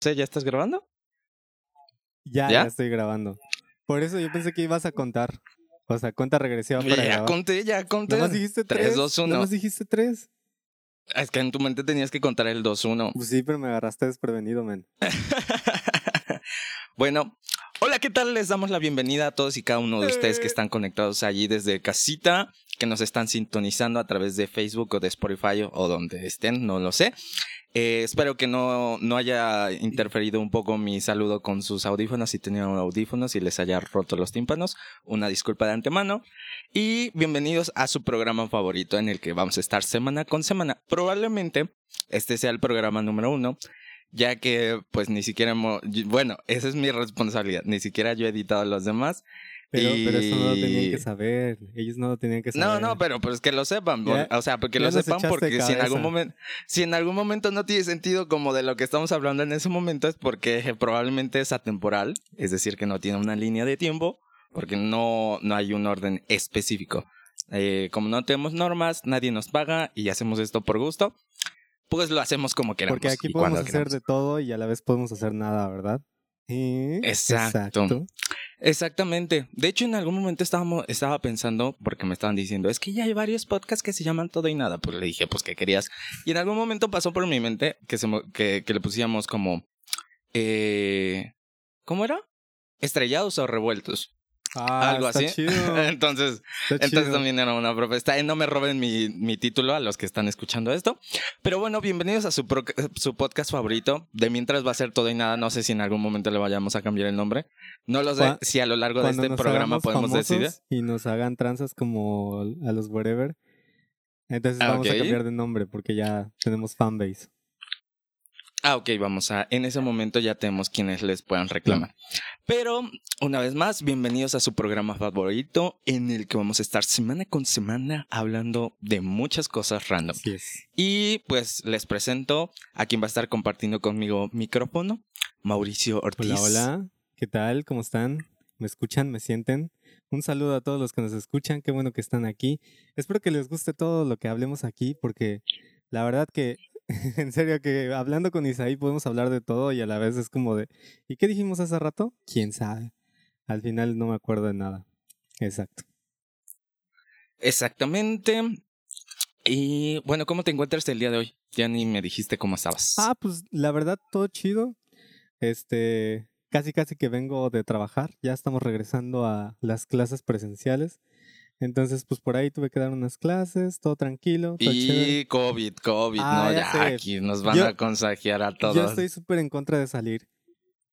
¿ya estás grabando? Ya, ya, estoy grabando. Por eso yo pensé que ibas a contar. O sea, cuenta regresiva para Ya conté, ya conté. Nada más dijiste tres. 3, 2, 1. Nada más dijiste tres. Es que en tu mente tenías que contar el 2-1. Pues sí, pero me agarraste desprevenido, men. bueno, hola, ¿qué tal? Les damos la bienvenida a todos y cada uno de ustedes que están conectados allí desde casita, que nos están sintonizando a través de Facebook o de Spotify o donde estén, no lo sé. Eh, espero que no, no haya interferido un poco mi saludo con sus audífonos, si tenían audífonos y les haya roto los tímpanos. Una disculpa de antemano. Y bienvenidos a su programa favorito en el que vamos a estar semana con semana. Probablemente este sea el programa número uno, ya que pues ni siquiera, bueno, esa es mi responsabilidad, ni siquiera yo he editado los demás. Pero, pero eso no lo tenían que saber. Ellos no lo tenían que saber. No, no, pero pues que lo sepan. o sea, porque lo sepan porque si en algún momento, si en algún momento no tiene sentido como de lo que estamos hablando en ese momento es porque probablemente es atemporal, es decir, que no tiene una línea de tiempo, porque no, no hay un orden específico. Eh, como no tenemos normas, nadie nos paga y hacemos esto por gusto, pues lo hacemos como queramos. Porque aquí podemos hacer de todo y a la vez podemos hacer nada, ¿verdad? Exacto. Exactamente. De hecho, en algún momento estábamos, estaba pensando, porque me estaban diciendo, es que ya hay varios podcasts que se llaman Todo y Nada. Pues le dije, pues, ¿qué querías? Y en algún momento pasó por mi mente que, se, que, que le pusiéramos como, eh, ¿cómo era? Estrellados o revueltos. Ah, algo así. entonces, entonces también era una propuesta. no me roben mi, mi, título a los que están escuchando esto. Pero bueno, bienvenidos a su, su podcast favorito. De mientras va a ser todo y nada. No sé si en algún momento le vayamos a cambiar el nombre. No lo sé si a lo largo de este programa podemos decidir. Y nos hagan tranzas como a los wherever. Entonces ah, vamos a cambiar de nombre porque ya tenemos fanbase. Ah, ok, vamos a. En ese momento ya tenemos quienes les puedan reclamar. Pero, una vez más, bienvenidos a su programa favorito, en el que vamos a estar semana con semana hablando de muchas cosas random. Y pues les presento a quien va a estar compartiendo conmigo micrófono, Mauricio Ortiz. Hola, hola. ¿Qué tal? ¿Cómo están? ¿Me escuchan? ¿Me sienten? Un saludo a todos los que nos escuchan. Qué bueno que están aquí. Espero que les guste todo lo que hablemos aquí, porque la verdad que en serio, que hablando con Isaí podemos hablar de todo y a la vez es como de, ¿y qué dijimos hace rato? ¿Quién sabe? Al final no me acuerdo de nada. Exacto. Exactamente. Y bueno, ¿cómo te encuentras el día de hoy? Ya ni me dijiste cómo estabas. Ah, pues la verdad, todo chido. Este, casi casi que vengo de trabajar. Ya estamos regresando a las clases presenciales. Entonces, pues por ahí tuve que dar unas clases, todo tranquilo. y COVID, COVID, no, ah, ya, aquí nos van a consagiar a todos. Yo estoy súper en contra de salir,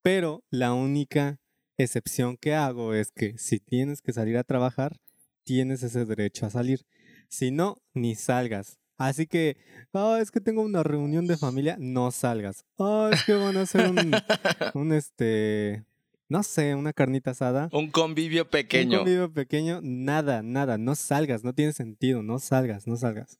pero la única excepción que hago es que si tienes que salir a trabajar, tienes ese derecho a salir. Si no, ni salgas. Así que, oh, es que tengo una reunión de familia, no salgas. Oh, es que van a hacer un, un este, no sé, una carnita asada. Un convivio pequeño. Un convivio pequeño, nada, nada, no salgas, no tiene sentido, no salgas, no salgas.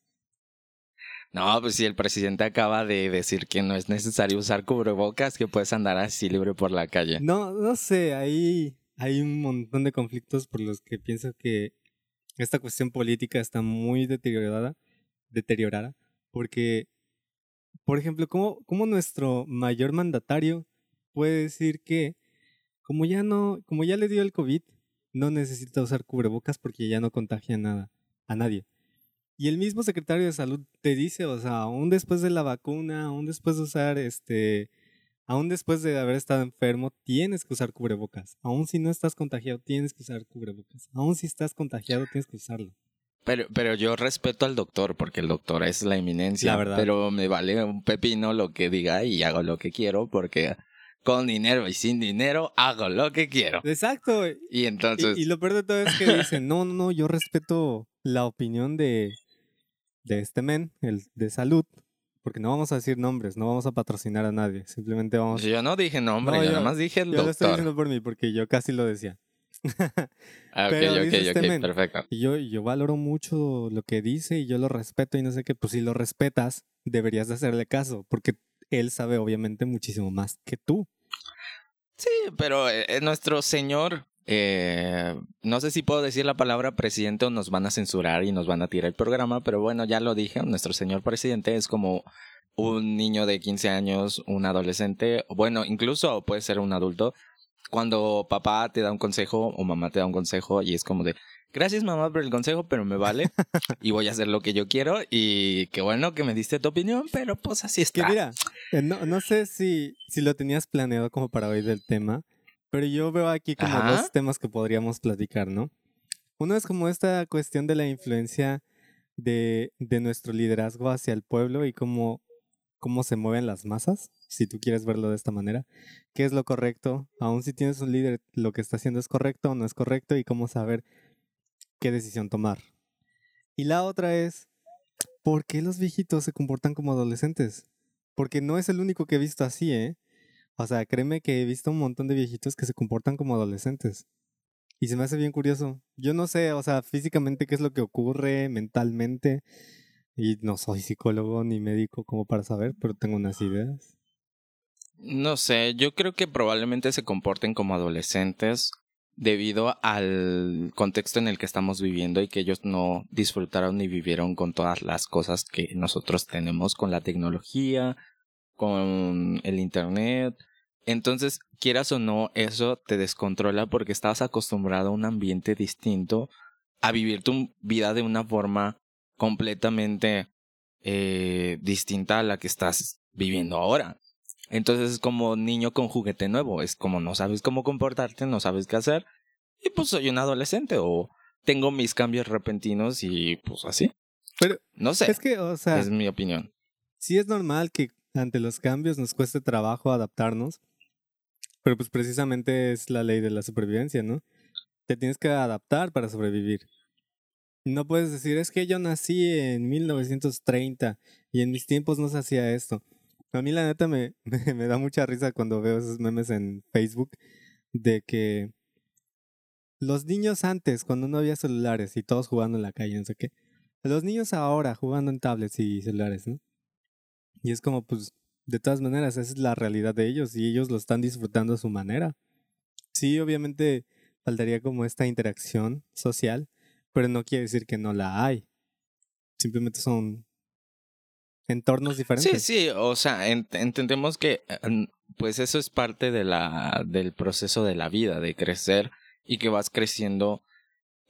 No, pues si el presidente acaba de decir que no es necesario usar cubrebocas, que puedes andar así libre por la calle. No, no sé, ahí hay un montón de conflictos por los que pienso que esta cuestión política está muy deteriorada, deteriorada, porque, por ejemplo, ¿cómo, cómo nuestro mayor mandatario puede decir que como ya no, como ya le dio el COVID, no necesita usar cubrebocas porque ya no contagia nada, a nadie. Y el mismo secretario de salud te dice, o sea, aún después de la vacuna, aún después de usar este, aún después de haber estado enfermo, tienes que usar cubrebocas. Aún si no estás contagiado, tienes que usar cubrebocas. Aún si estás contagiado, tienes que usarlo. Pero, pero yo respeto al doctor, porque el doctor es la eminencia. La verdad. Pero me vale un pepino lo que diga y hago lo que quiero, porque con dinero y sin dinero, hago lo que quiero. Exacto. Y entonces... Y, lo peor de todo es que dicen, no, no, no, yo respeto la opinión de, de este men, el de salud, porque no vamos a decir nombres, no vamos a patrocinar a nadie, simplemente vamos... Yo no dije nombre, yo, nada más dije el yo lo estoy diciendo por mí, porque yo casi lo decía. ah, ok, ok, este perfecto. Y yo, yo valoro mucho lo que dice y yo lo respeto y no sé qué, pues si lo respetas, deberías de hacerle caso, porque él sabe obviamente muchísimo más que tú. Sí, pero eh, eh, nuestro señor, eh, no sé si puedo decir la palabra presidente o nos van a censurar y nos van a tirar el programa, pero bueno, ya lo dije, nuestro señor presidente es como un niño de 15 años, un adolescente, bueno, incluso puede ser un adulto, cuando papá te da un consejo o mamá te da un consejo y es como de, gracias mamá por el consejo, pero me vale y voy a hacer lo que yo quiero y qué bueno que me diste tu opinión, pero pues así está. Que mira, eh, no, no sé si, si lo tenías planeado como para hoy del tema, pero yo veo aquí como Ajá. dos temas que podríamos platicar, ¿no? Uno es como esta cuestión de la influencia de, de nuestro liderazgo hacia el pueblo y cómo, cómo se mueven las masas, si tú quieres verlo de esta manera. ¿Qué es lo correcto? Aún si tienes un líder, lo que está haciendo es correcto o no es correcto y cómo saber qué decisión tomar. Y la otra es, ¿por qué los viejitos se comportan como adolescentes? Porque no es el único que he visto así, ¿eh? O sea, créeme que he visto un montón de viejitos que se comportan como adolescentes. Y se me hace bien curioso. Yo no sé, o sea, físicamente qué es lo que ocurre mentalmente. Y no soy psicólogo ni médico como para saber, pero tengo unas ideas. No sé, yo creo que probablemente se comporten como adolescentes debido al contexto en el que estamos viviendo y que ellos no disfrutaron ni vivieron con todas las cosas que nosotros tenemos con la tecnología, con el internet. Entonces, quieras o no, eso te descontrola porque estás acostumbrado a un ambiente distinto, a vivir tu vida de una forma completamente eh, distinta a la que estás viviendo ahora. Entonces es como niño con juguete nuevo, es como no sabes cómo comportarte, no sabes qué hacer, y pues soy un adolescente o tengo mis cambios repentinos y pues así. Pero No sé, es que, o sea, es mi opinión. sí es normal que ante los cambios nos cueste trabajo adaptarnos, pero pues precisamente es la ley de la supervivencia, ¿no? Te tienes que adaptar para sobrevivir. No puedes decir, es que yo nací en 1930 y en mis tiempos no se hacía esto. A mí la neta me, me, da mucha risa cuando veo esos memes en Facebook de que los niños antes, cuando no había celulares y todos jugando en la calle, no sé qué, los niños ahora jugando en tablets y celulares, ¿no? Y es como, pues, de todas maneras, esa es la realidad de ellos y ellos lo están disfrutando a su manera. Sí, obviamente faltaría como esta interacción social, pero no quiere decir que no la hay. Simplemente son entornos Sí, diferentes. sí, o sea, ent- entendemos que eh, pues eso es parte de la del proceso de la vida, de crecer y que vas creciendo.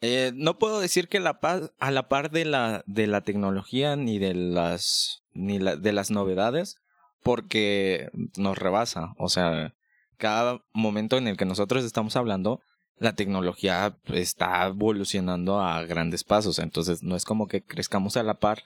Eh, no puedo decir que la paz, a la par de la de la tecnología ni de las ni la- de las novedades, porque nos rebasa, o sea, cada momento en el que nosotros estamos hablando, la tecnología está evolucionando a grandes pasos, entonces no es como que crezcamos a la par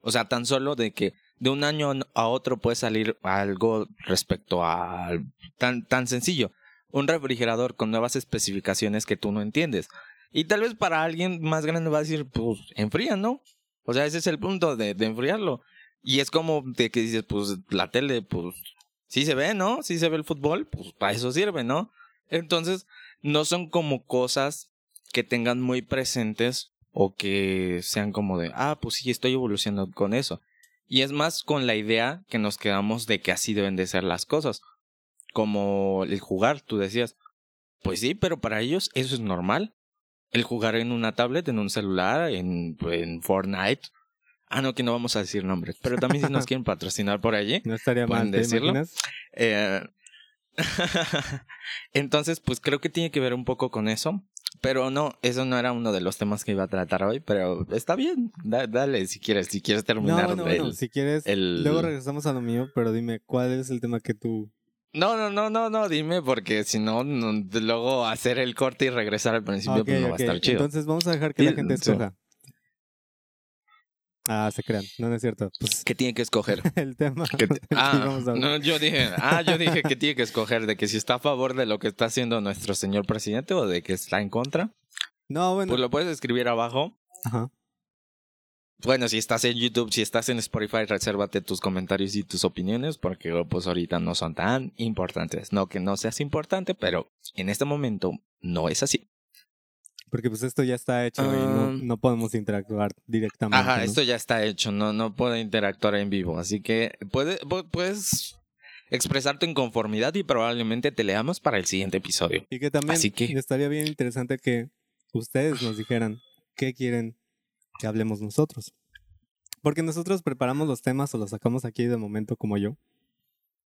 o sea, tan solo de que de un año a otro puede salir algo respecto a tan, tan sencillo. Un refrigerador con nuevas especificaciones que tú no entiendes. Y tal vez para alguien más grande va a decir, pues, enfría, ¿no? O sea, ese es el punto de, de enfriarlo. Y es como de que dices, pues, la tele, pues, sí se ve, ¿no? Sí se ve el fútbol, pues, para eso sirve, ¿no? Entonces, no son como cosas que tengan muy presentes o que sean como de, ah, pues sí, estoy evolucionando con eso. Y es más con la idea que nos quedamos de que así deben de ser las cosas. Como el jugar, tú decías. Pues sí, pero para ellos eso es normal. El jugar en una tablet, en un celular, en, en Fortnite. Ah, no, que no vamos a decir nombres. Pero también si nos quieren patrocinar por allí. No estaría ¿Pueden mal, ¿te decirlo? Eh, Entonces, pues creo que tiene que ver un poco con eso. Pero no, eso no era uno de los temas que iba a tratar hoy, pero está bien. Da- dale, si quieres, si quieres No, terminar bueno, el- bueno, si quieres, el- luego regresamos a lo mío, pero dime, ¿cuál es el tema que tú... No, no, no, no, no, dime, porque si no, no, luego hacer el corte y regresar al principio, Ok, pues no va a estar chido. Entonces vamos a dejar que la gente escoja. Ah, se crean, no, no es cierto. Pues ¿Qué tiene que escoger? el tema que ah, íbamos a hablar. no, yo dije, ah, yo dije que tiene que escoger de que si está a favor de lo que está haciendo nuestro señor presidente o de que está en contra. No, bueno. Pues lo puedes escribir abajo. Ajá. Bueno, si estás en YouTube, si estás en Spotify, resérvate tus comentarios y tus opiniones porque pues ahorita no son tan importantes. No que no seas importante, pero en este momento no es así. Porque pues esto ya está hecho y no, Ah. no podemos interactuar directamente. Ajá, ¿no? esto ya está hecho, no, no puedo interactuar en vivo, así que puede- pu- puedes expresar tu inconformidad y probablemente te leamos para el siguiente episodio. Y que también Así que- estaría bien interesante que ustedes nos dijeran qué quieren que hablemos nosotros. Porque nosotros preparamos los temas o los sacamos aquí de momento como yo.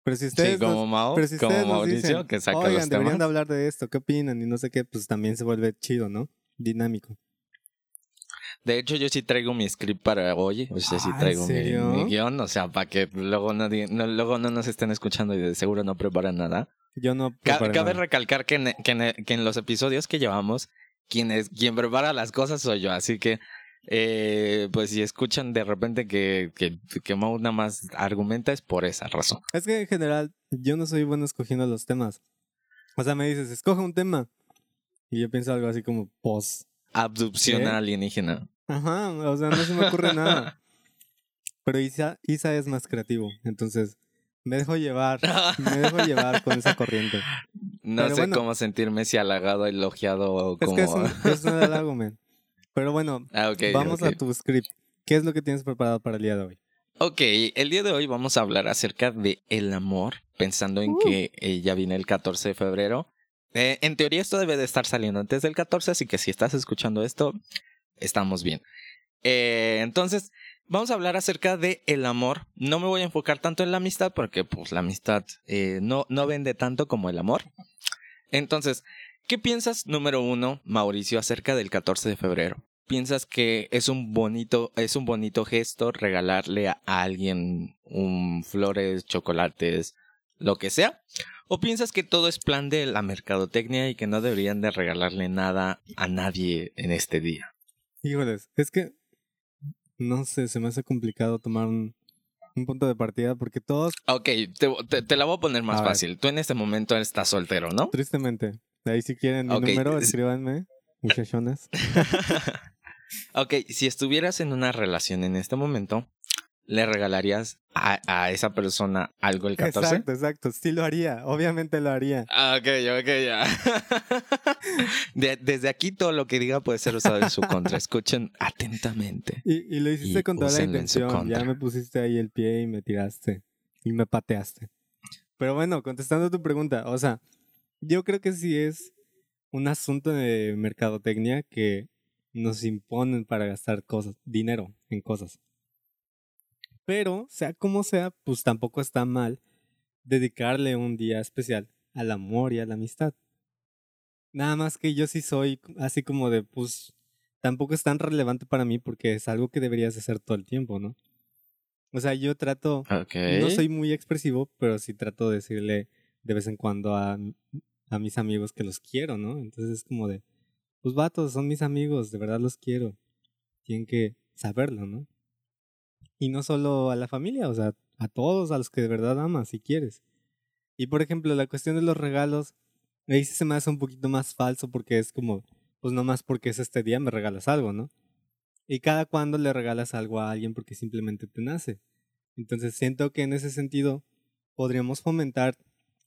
Pero si ustedes, sí, como Mao, pero si como ustedes Mauricio, dicen, que saca oigan, los deberían temas. de hablar de esto, ¿qué opinan? Y no sé qué, pues también se vuelve chido, ¿no? Dinámico. De hecho, yo sí traigo mi script para hoy. O sea, sí Ah, ¿en traigo mi, mi guion. O sea, para que luego no, di- no- luego no nos estén escuchando y de seguro no preparan nada. Yo no Ca- Cabe nada. recalcar que en, que, en, que en los episodios que llevamos, quien, es, quien prepara las cosas soy yo. Así que, eh, pues si escuchan de repente que, que, que Mau nada más argumenta es por esa razón. Es que en general yo no soy bueno escogiendo los temas. O sea, me dices, escoge un tema. Y yo pienso algo así como post. Abducción ¿Qué? alienígena. Ajá, o sea, no se me ocurre nada. Pero Isa, Isa es más creativo, entonces me dejo llevar, me dejo llevar con esa corriente. No Pero sé bueno. cómo sentirme si halagado, elogiado o Es como... que es un, es un halago, man. Pero bueno, Ah, ok, vamos a tu script. ¿Qué es lo que tienes preparado para el día de hoy? Ok, el día de hoy vamos a hablar acerca de el amor, pensando en Uh. que eh, ya viene el 14 de febrero. Eh, en teoría esto debe de estar saliendo antes del 14, así que si estás escuchando esto, estamos bien. Eh, entonces, vamos a hablar acerca de el amor. No me voy a enfocar tanto en la amistad porque pues la amistad eh, no, no vende tanto como el amor. Entonces, ¿qué piensas, número uno, Mauricio, acerca del 14 de febrero? ¿Piensas que es un bonito, es un bonito gesto regalarle a alguien un flores, chocolates, lo que sea? ¿O piensas que todo es plan de la mercadotecnia y que no deberían de regalarle nada a nadie en este día? Híjoles, es que no sé, se me hace complicado tomar un, un punto de partida porque todos, Ok, te, te- te la voy a poner más A fácil. Tú en este momento estás soltero, ¿no? tristemente, ahí si quieren mi número, es- escríbanme, muchachones. Ok, si estuvieras en una relación en este momento, ¿le regalarías a, a esa persona algo el 14? Exacto, exacto, sí lo haría, obviamente lo haría. Ah, ok, ok, ya. De- desde aquí todo lo que diga puede ser usado en su contra. Escuchen atentamente. Y, y lo hiciste Y con toda la intención. Ya me pusiste ahí el pie y me tiraste. Y me pateaste. Pero bueno, contestando tu pregunta, o sea, yo creo que sí es un asunto de mercadotecnia que nos imponen para gastar cosas, dinero en cosas. Pero, sea como sea, pues tampoco está mal dedicarle un día especial al amor y a la amistad. Nada más que yo sí soy así como de, pues, tampoco es tan relevante para mí porque es algo que deberías hacer todo el tiempo, ¿no? O sea, yo trato, no soy muy expresivo, pero sí trato de decirle de vez en cuando a, a mis amigos que los quiero, ¿no? Entonces es como de, pues vatos, son mis amigos, de verdad los quiero. Tienen que saberlo, ¿no? Y no solo a la familia, o sea, a todos, a los que de verdad amas si quieres. Y por ejemplo, la cuestión de los regalos, ahí sí se me hace un poquito más falso porque es como, pues nomás porque es este día me regalas algo, ¿no? Y cada cuando le regalas algo a alguien porque simplemente te nace. Entonces siento que en ese sentido podríamos fomentar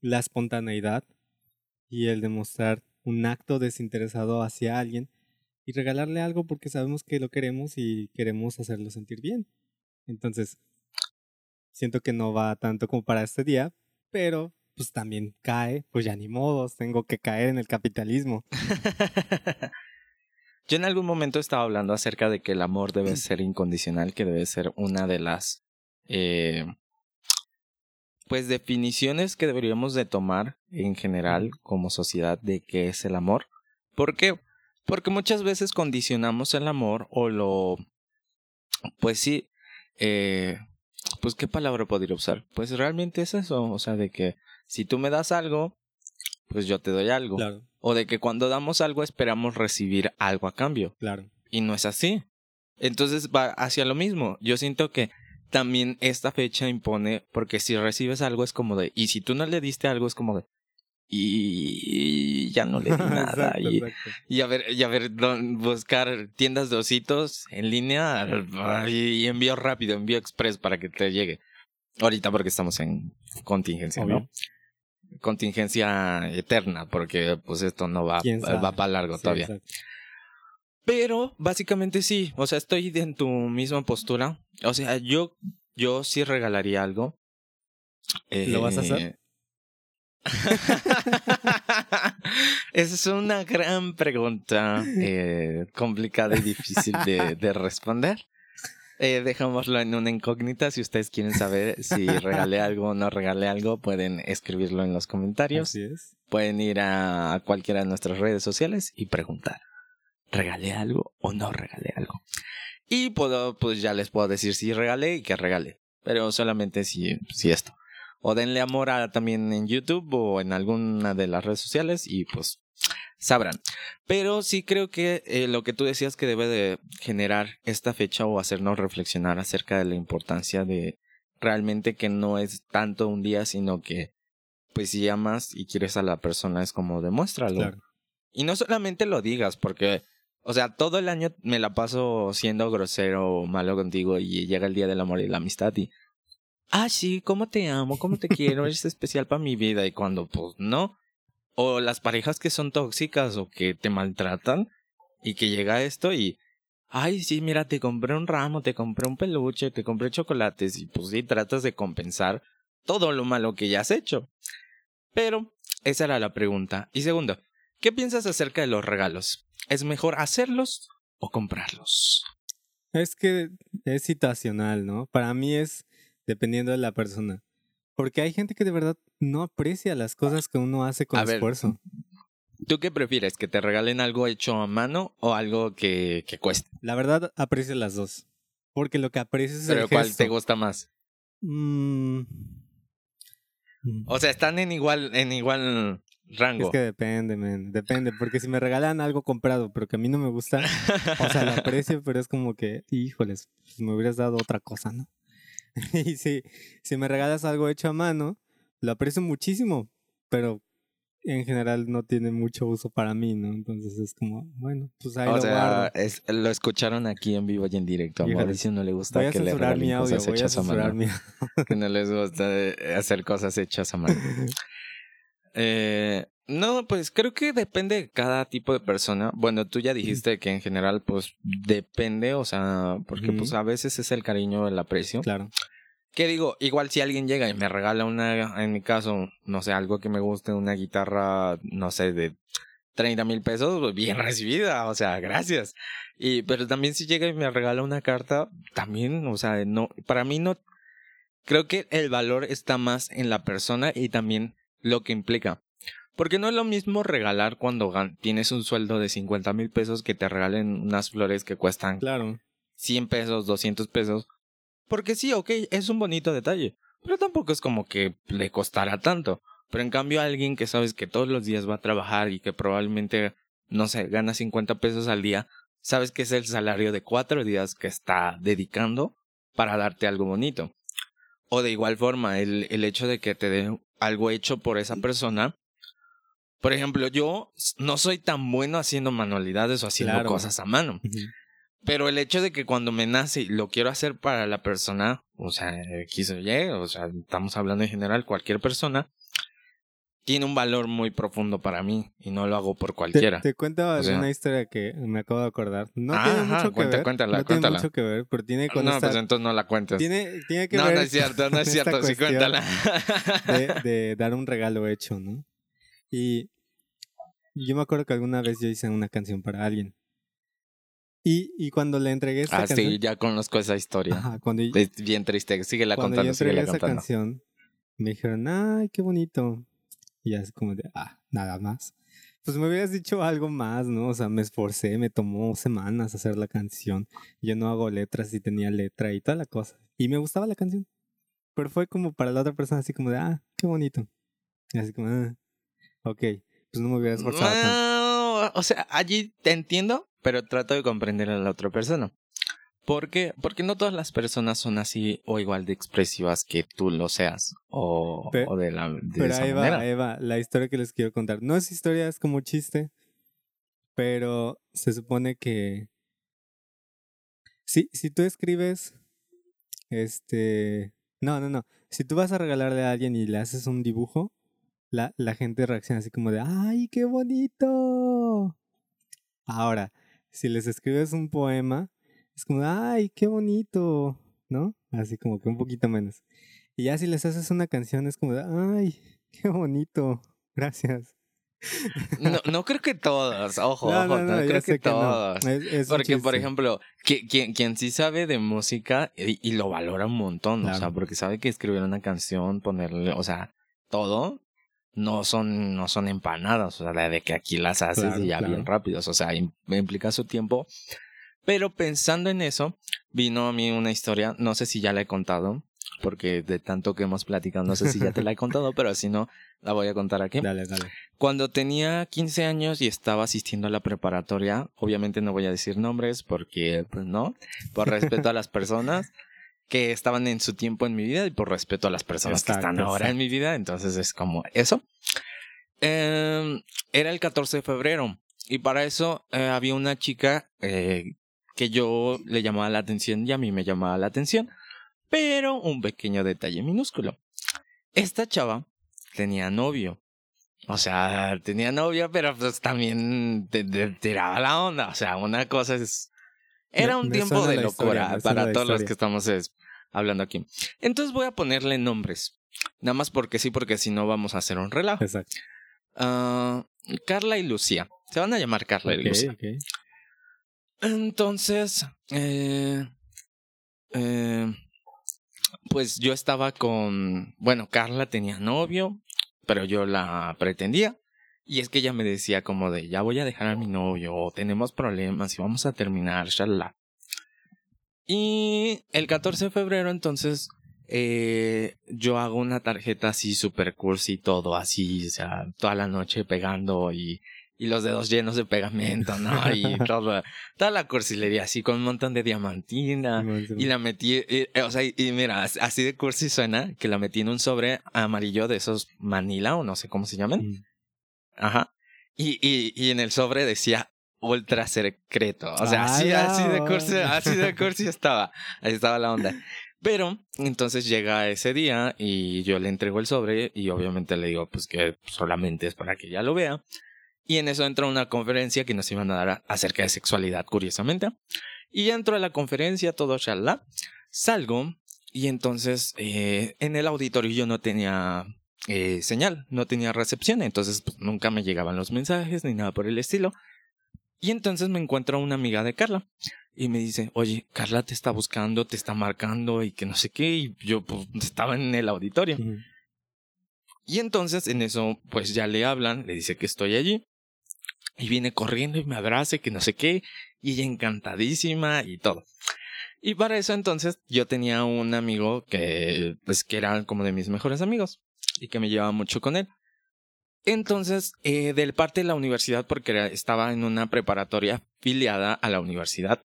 la espontaneidad y el demostrar un acto desinteresado hacia alguien y regalarle algo porque sabemos que lo queremos y queremos hacerlo sentir bien. Entonces, siento que no va tanto como para este día, pero pues también cae, pues ya ni modos, tengo que caer en el capitalismo. Yo en algún momento estaba hablando acerca de que el amor debe ser incondicional, que debe ser una de las eh, pues definiciones que deberíamos de tomar en general como sociedad de qué es el amor. ¿Por qué? Porque muchas veces condicionamos el amor o lo pues sí, eh, pues qué palabra podría usar. Pues realmente es eso, o sea, de que si tú me das algo, pues yo te doy algo. Claro, O de que cuando damos algo esperamos recibir algo a cambio. claro. Y no es así. Entonces va hacia lo mismo. Yo siento que también esta fecha impone, porque si recibes algo es como de, y si tú no le diste algo es como de, y ya no le di nada. Exacto, y, exacto. y a ver, y a ver, don- buscar tiendas de ositos en línea y envío rápido, envío express para que te llegue. Ahorita porque estamos en contingencia, ¿no? Contingencia eterna, porque pues esto no va, va para largo Sí, todavía. exacto. Pero básicamente sí, o sea, estoy en tu misma postura. O sea, yo, yo sí regalaría algo. ¿Lo vas a hacer? Eh, Esa es una gran pregunta, eh, complicada y difícil de, de responder. Eh, dejémoslo en una incógnita. Si ustedes quieren saber si regalé algo o no regalé algo, pueden escribirlo en los comentarios. Así es. Pueden ir a cualquiera de nuestras redes sociales y preguntar, ¿regalé algo o no regalé algo? Y puedo, pues ya les puedo decir si regalé y que regalé. Pero solamente si, si esto. O denle amor a, también en YouTube o en alguna de las redes sociales y pues sabrán. Pero sí creo que eh, lo que tú decías que debe de generar esta fecha o hacernos reflexionar acerca de la importancia de realmente que no es tanto un día, sino que pues si amas y quieres a la persona es como demuéstralo. Claro. Y no solamente lo digas, porque, o sea, todo el año me la paso siendo grosero o malo contigo y llega el día del amor y la amistad y, ah, sí, cómo te amo, cómo te quiero, eres especial para mi vida. Y cuando, pues, no. O las parejas que son tóxicas o que te maltratan y que llega esto y, ay, sí, mira, te compré un ramo, te compré un peluche, te compré chocolates y pues sí, tratas de compensar todo lo malo que ya has hecho. Pero esa era la pregunta. Y segundo, ¿qué piensas acerca de los regalos? ¿Es mejor hacerlos o comprarlos? Es que es situacional, ¿no? Para mí es dependiendo de la persona. Porque hay gente que de verdad no aprecia las cosas que uno hace con A ver, esfuerzo. ¿Tú qué prefieres? ¿Que te regalen algo hecho a mano o algo que, que cueste? La verdad, aprecio las dos. Porque lo que aprecias es Pero el ¿cuál gesto. te gusta más? Mm. O sea, están en igual, en igual rango. Es que depende, man. Depende. Porque si me regalan algo comprado, pero que a mí no me gusta, o sea, lo aprecio, pero es como que, híjoles, pues me hubieras dado otra cosa, ¿no? y si, si me regalas algo hecho a mano, lo aprecio muchísimo, pero en general no tiene mucho uso para mí, ¿no? Entonces es como, bueno, pues ahí o lo sea, es- lo escucharon aquí en vivo y en directo. A. Mauricio no le gusta a que le censurar mi regalen audio, cosas a hechas a censurar mano. mi Que no les gusta eh, hacer cosas hechas a mano. Eh, no, pues creo que depende de cada tipo de persona. Bueno, tú ya dijiste que en general, pues depende, o sea, porque pues a veces es el cariño, el aprecio. Claro. Que digo, igual si alguien llega y me regala una, en mi caso, no sé, algo que me guste, una guitarra, no sé, de 30 mil pesos, pues, bien recibida, o sea, gracias. Y, pero también si llega y me regala una carta, también, o sea, no, para mí no, creo que el valor está más en la persona y también lo que implica. Porque no es lo mismo regalar cuando tienes un sueldo de 50 mil pesos que te regalen unas flores que cuestan Claro. 100 pesos, 200 pesos. Porque sí, ok, es un bonito detalle. Pero tampoco es como que le costará tanto. Pero en cambio a alguien que sabes que todos los días va a trabajar y que probablemente, no sé, gana 50 pesos al día, sabes que es el salario de cuatro días que está dedicando para darte algo bonito. O de igual forma, el, el hecho de que te dé algo hecho por esa persona. Por ejemplo, yo no soy tan bueno haciendo manualidades o haciendo Claro. cosas a mano. Pero el hecho de que cuando me nace lo quiero hacer para la persona, o sea, quiso Y, o sea, estamos hablando en general, cualquier persona, tiene un valor muy profundo para mí y no lo hago por Te, cualquiera. te cuento O sea- una historia que me acabo de acordar. No Ah, tiene ajá, mucho que cuenta- ver. cuéntala, no cuéntala. tiene mucho que ver, pero tiene con no, esta- pues entonces no la cuentes. tiene, tiene que No, ver no es cierto, no es cierto, sí cuéntala. de, de dar un regalo hecho, ¿no? Y yo me acuerdo que alguna vez yo hice una canción para alguien. Y, y cuando le entregué esta ah, sí, canción... ya conozco esa historia. Ajá, cuando, Es bien triste, síguela cuando yo contando, entregué síguela esa contando. canción, me dijeron, ay, qué bonito. Y así como de, ah, nada más. Pues me hubieras dicho algo más, ¿no? O sea, me esforcé, me tomó semanas hacer la canción. Yo no hago letras y tenía letra y toda la cosa. Y me gustaba la canción. Pero fue como para la otra persona así como de, ah, qué bonito. Y así como, ah, ok, pues no me hubiera esforzado tanto. No, o sea, allí te entiendo, pero trato de comprender a la otra persona. ¿Por qué? Porque no todas las personas son así o igual de expresivas que tú lo seas. O, Pe- o de la de Pero esa ahí va, manera. ahí va, la historia que les quiero contar. No es historia, es como chiste. Pero se supone que. Si, si tú escribes. Este. No, no, no. Si tú vas a regalarle a alguien y le haces un dibujo, la, la gente reacciona así como de ¡Ay, qué bonito! Ahora, si les escribes un poema, es como ¡Ay, qué bonito! ¿No? Así como que un poquito menos. Y ya si les haces una canción es como de, ay, qué bonito, gracias. No, no creo que todos, ojo, No, ojo, no, no, no, creo que que todos. Es- es Porque, por ejemplo, que- quien, quien sí sabe de música y, y lo valora un montón, o sea, Claro. porque sabe que escribir una canción, ponerle, o sea, todo, no son, no son empanadas, o sea, de que aquí las haces Claro, y ya claro. bien rápidos, o sea, im- implica su tiempo. Pero pensando en eso, vino a mí una historia, no sé si ya la he contado, porque de tanto que hemos platicado, no sé si ya te la he contado, pero si no, la voy a contar aquí. Dale, dale. Cuando tenía 15 años y estaba asistiendo a la preparatoria, obviamente no voy a decir nombres porque, pues no, por respeto a las personas que estaban en su tiempo en mi vida y por respeto a las personas que están ahora en mi vida, entonces es como eso. Eh, era el 14 de febrero y para eso eh, había una chica eh, que yo le llamaba la atención y a mí me llamaba la atención, pero un pequeño detalle minúsculo. Esta chava tenía novio. O sea, tenía novia, pero pues también te, te tiraba la onda. O sea, una cosa es... Era un me tiempo de locura historia, para todos los que estamos es, hablando aquí. Entonces voy a ponerle nombres. Nada más porque sí, porque si no vamos a hacer un relajo. Exacto. Ah, Carla y Lucía. Se van a llamar Carla y Lucía. Entonces, eh, eh, pues yo estaba con, bueno, Carla tenía novio, pero yo la pretendía. Y es que ella me decía como de, ya voy a dejar a mi novio, o tenemos problemas y vamos a terminar, shalala. Y el 14 de febrero, entonces, eh, yo hago una tarjeta así super cursi, todo así, o sea, toda la noche pegando y, y los dedos llenos de pegamento, ¿no? Y todo, toda la cursilería así con un montón de diamantina. Y la metí, eh, eh, o sea, y, y mira, as- así de cursi suena que la metí en un sobre amarillo de esos Manila o no sé cómo se llaman. Mm. Ajá. Y, y, y en el sobre decía ultra secreto. O sea, Ah, así, así de cursi, así de cursi estaba. Ahí estaba la onda. Pero entonces llega ese día y yo le entrego el sobre y obviamente le digo pues que solamente es para que ella lo vea. Y en eso entra una conferencia que nos iban a dar acerca de sexualidad, curiosamente. Y entro a la conferencia, todo shalala. Salgo y entonces eh, en el auditorio yo no tenía eh, señal, no tenía recepción, entonces pues, nunca me llegaban los mensajes ni nada por el estilo. Y entonces me encuentro a una amiga de Carla y me dice, oye, Carla te está buscando, te está marcando y que no sé qué, y yo pues estaba en el auditorio. Ujú. Y entonces en eso pues ya le hablan, le dice que estoy allí. Y viene corriendo y me abraza y que no sé qué. Y ella encantadísima y todo. Y para eso entonces yo tenía un amigo que pues que era como de mis mejores amigos. Y que me llevaba mucho con él. Entonces, eh, del parte de la universidad, porque estaba en una preparatoria afiliada a la universidad.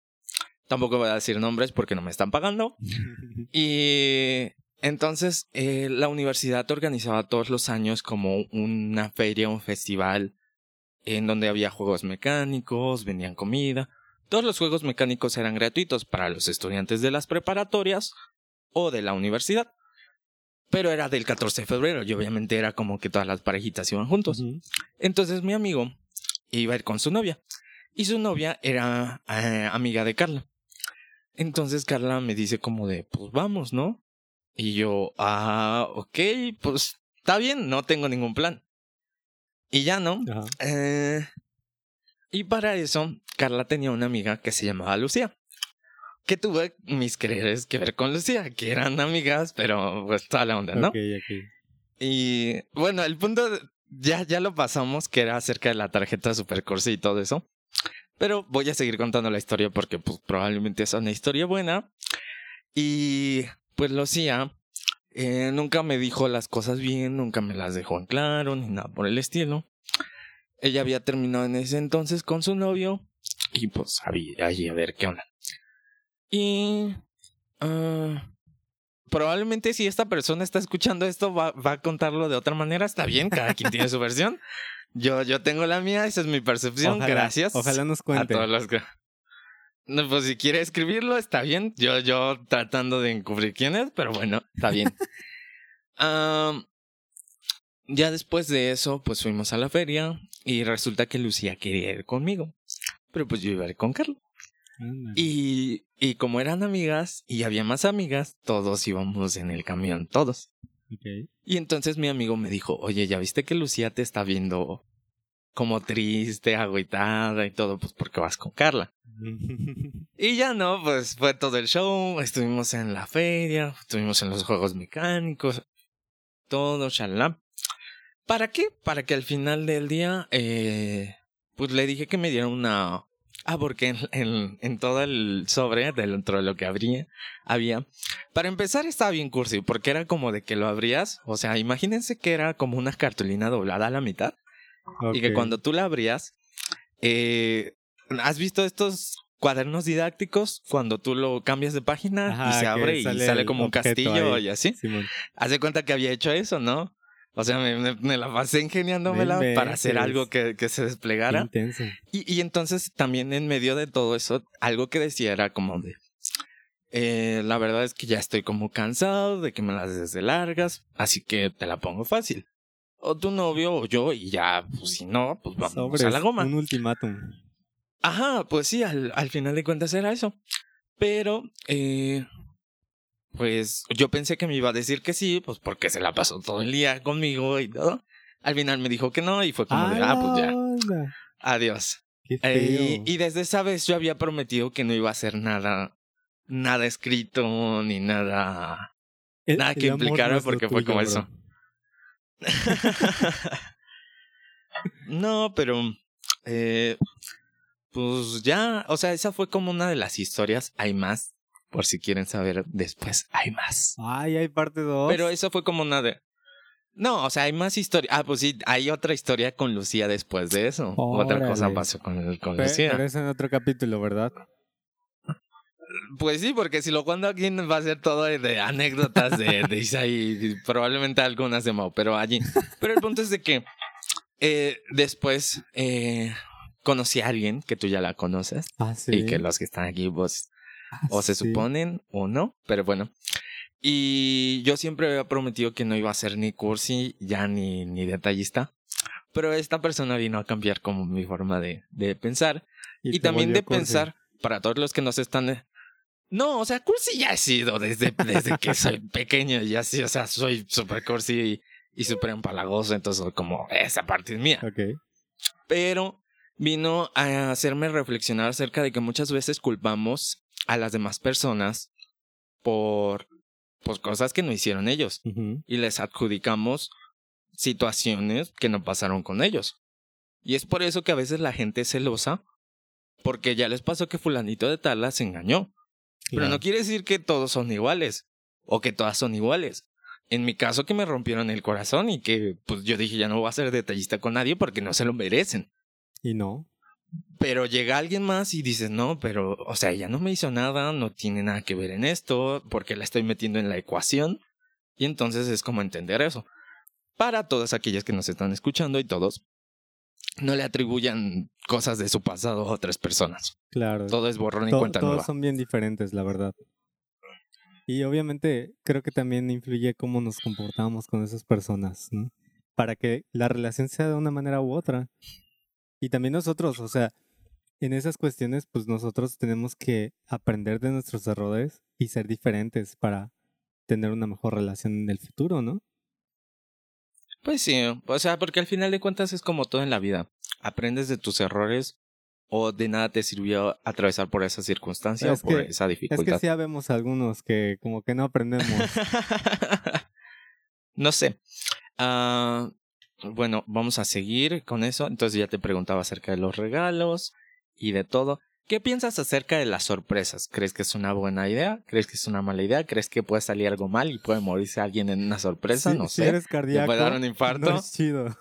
Tampoco voy a decir nombres porque no me están pagando. Y entonces eh, la universidad organizaba todos los años como una feria, un festival, en donde había juegos mecánicos, vendían comida. Todos los juegos mecánicos eran gratuitos para los estudiantes de las preparatorias o de la universidad. Pero era del 14 de febrero y obviamente era como que todas las parejitas iban juntos. Entonces mi amigo iba a ir con su novia. Y su novia era eh, amiga de Carla. Entonces Carla me dice como de, pues vamos, ¿no? Y yo, ah, ok, pues está bien, no tengo ningún plan. Y ya no. Eh, y para eso, Carla tenía una amiga que se llamaba Lucía. Que tuve mis quereres que ver con Lucía, que eran amigas, pero pues toda la onda, ¿no? Ok, ok. Y bueno, el punto ya, ya lo pasamos, que era acerca de la tarjeta Super Corsi y todo eso. Pero voy a seguir contando la historia porque pues, probablemente es una historia buena. Y pues Lucía eh, nunca me dijo las cosas bien, nunca me las dejó en claro, ni nada por el estilo. Ella había terminado en ese entonces con su novio y pues había allí a ver qué onda. Y ah, probablemente si esta persona está escuchando esto va, va a contarlo de otra manera, está bien, cada quien tiene su versión. Yo, yo tengo la mía, esa es mi percepción, Ojalá- gracias. Ojalá nos a cuente. todos los que... No, pues si quiere escribirlo, está bien. Yo, yo tratando de encubrir quién es, pero bueno, está bien. Ya después de eso, pues fuimos a la feria y resulta que Lucía quería ir conmigo. Pero pues yo iba a ir con Carlos. Ándale. Y, y como eran amigas y había más amigas, todos íbamos en el camión, todos. Y entonces mi amigo me dijo, oye, ¿ya viste que Lucía te está viendo como triste, agüitada y todo, pues porque vas con Carla. Y ya no, pues fue todo el show, estuvimos en la feria, estuvimos en los juegos mecánicos, todo, shalala. ¿Para qué? Para que al final del día, eh, pues le dije que me diera una... Ah, porque en, en, en todo el sobre, dentro de lo que habría, había... Para empezar estaba bien cursi, porque era como de que lo abrías, o sea, imagínense que era como una cartulina doblada a la mitad, y que cuando tú la abrías, eh, ¿has visto estos cuadernos didácticos? Cuando tú lo cambias de página Ajá, y se abre y sale como un castillo ahí. y así. Simón. Haz de cuenta que había hecho eso, ¿no? O sea, me, me- me la pasé ingeniándomela para hacer algo que, que se desplegara. intenso. Y, y entonces también en medio de todo eso, algo que decía era como de... eh, la verdad es que ya estoy como cansado de que me las des de largas, así que te la pongo fácil. O tu novio o yo y ya, pues si no, pues vamos Sobres, a la goma. Un ultimátum. Ajá, pues sí, al, al final de cuentas era eso. Pero, eh, pues yo pensé que me iba a decir que sí, pues porque se la pasó todo el día conmigo y todo. Al final me dijo que no y fue como de, ah, pues ya, adiós. Eh, y desde esa vez yo había prometido que no iba a hacer nada, nada escrito ni nada, El- nada que implicara no porque fue como bro. eso. no, pero eh, pues ya, o sea, esa fue como una de las historias. Hay más, por si quieren saber después, hay más. Ay, hay parte 2. Pero eso fue como una de... No, o sea, hay más historia. Ah, pues sí, hay otra historia con Lucía después de eso. Otra cosa pasó con, con Lucía. Pero es en otro capítulo, ¿verdad? Pues sí, porque si lo cuento aquí va a ser todo de, anécdotas de, de Isaí, y probablemente algunas de Mau, pero allí. Pero el punto es de que eh, después eh, conocí a alguien que tú ya la conoces Ah, sí. y que los que están aquí pues Ah, o se sí. suponen o no, pero bueno. Y yo siempre había prometido que no iba a ser ni cursi, ya ni, ni detallista. Pero esta persona vino a cambiar como mi forma de, de pensar y, te también de cursi. pensar, para todos los que nos están... eh, No, o sea, cursi ya he sido desde, desde que soy pequeño, ya sí, o sea, soy súper cursi y, y súper empalagoso, entonces como esa parte es mía. Ok. Pero vino a hacerme reflexionar acerca de que muchas veces culpamos a las demás personas por pues, cosas que no hicieron ellos y les adjudicamos situaciones que no pasaron con ellos. Y es por eso que a veces la gente es celosa porque ya les pasó que fulanito de tal las engañó. Pero no quiere decir que todos son iguales o que todas son iguales. En mi caso que me rompieron el corazón y que pues yo dije ya no voy a ser detallista con nadie porque no se lo merecen. Y no. Pero llega alguien más y dices, no, pero, o sea, ella no me hizo nada, no tiene nada que ver en esto, porque la estoy metiendo en la ecuación. Y entonces es como entender eso. Para todas aquellas que nos están escuchando y todos, no le atribuyan cosas de su pasado a otras personas. Claro. Todo es borrón y To- cuenta todos nueva. son bien diferentes, la verdad. Y obviamente creo que también influye cómo nos comportamos con esas personas, ¿no? Para que la relación sea de una manera u otra. Y también nosotros, o sea, en esas cuestiones, pues nosotros tenemos que aprender de nuestros errores y ser diferentes para tener una mejor relación en el futuro, ¿no? Pues sí, o sea, porque al final de cuentas es como todo en la vida. Aprendes de tus errores o de nada te sirvió atravesar por esa circunstancia Es o por que- esa Es dificultad. que sí habemos algunos que como que no aprendemos. no sé. Ah, bueno, vamos a seguir con eso. Entonces ya te preguntaba acerca de los regalos y de todo. ¿Qué piensas acerca de las sorpresas? ¿Crees que es una buena idea? ¿Crees que es una mala idea? ¿Crees que puede salir algo mal y puede morirse alguien en una sorpresa? Si- no si sé. eres ¿Le cardíaco, puede dar un infarto? no es chido.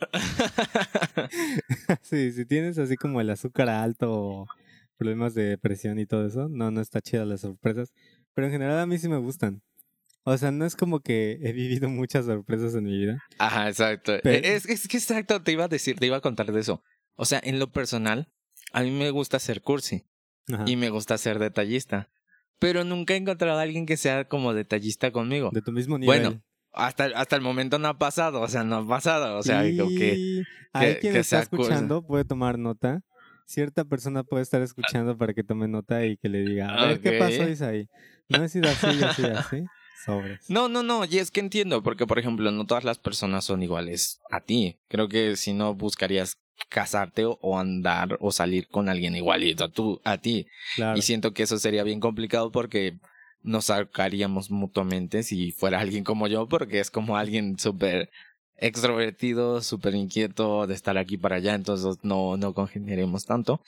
sí, si tienes así como el azúcar alto o problemas de depresión y todo eso, no, no está chida las sorpresas. Pero en general a mí sí me gustan. O sea, no es como que he vivido muchas sorpresas en mi vida. Ajá, exacto. Pero- Es, es que exacto, te iba a decir, te iba a contar de eso. O sea, en lo personal, a mí me gusta ser cursi Ajá. y me gusta ser detallista. Pero nunca he encontrado a alguien que sea como detallista conmigo. De tu mismo nivel. Bueno, hasta, hasta el momento no ha pasado, o sea, no ha pasado. O sea, como que. Y ahí que- quien que está cursi. escuchando puede tomar nota. Cierta persona puede estar escuchando para que tome nota y que le diga, a ver qué pasó Isaí. No sido así, así, así. No, no, no, y es que entiendo, porque por ejemplo, no todas las personas son iguales a ti. Creo que si no buscarías casarte o, andar o salir con alguien igualito a, tú, a ti. Claro. Y siento que eso sería bien complicado porque nos sacaríamos mutuamente si fuera alguien como yo, porque es como alguien súper extrovertido, súper inquieto de estar aquí para allá, entonces no, no congeniaremos tanto.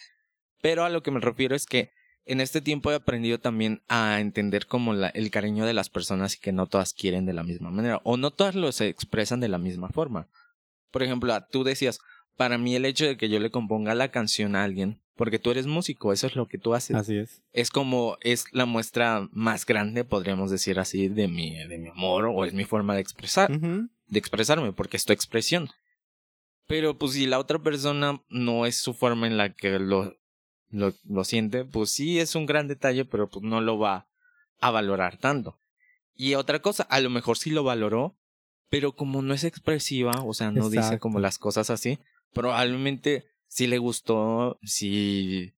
Pero a lo que me refiero es que en este tiempo he aprendido también a entender como la, el cariño de las personas y que no todas quieren de la misma manera, o no todas lo se expresan de la misma forma. Por ejemplo, tú decías, para mí el hecho de que yo le componga la canción a alguien, porque tú eres músico, eso es lo que tú haces. Así es. Es como, es la muestra más grande, podríamos decir así, de mi, de mi amor, o es mi forma de expresar, de expresarme, porque es tu expresión. Pero pues si la otra persona no es su forma en la que lo, lo, lo siente, pues sí es un gran detalle, pero pues no lo va a valorar tanto. Y otra cosa, a lo mejor sí lo valoró, pero como no es expresiva, o sea, no dice como las cosas así, probablemente sí le gustó, sí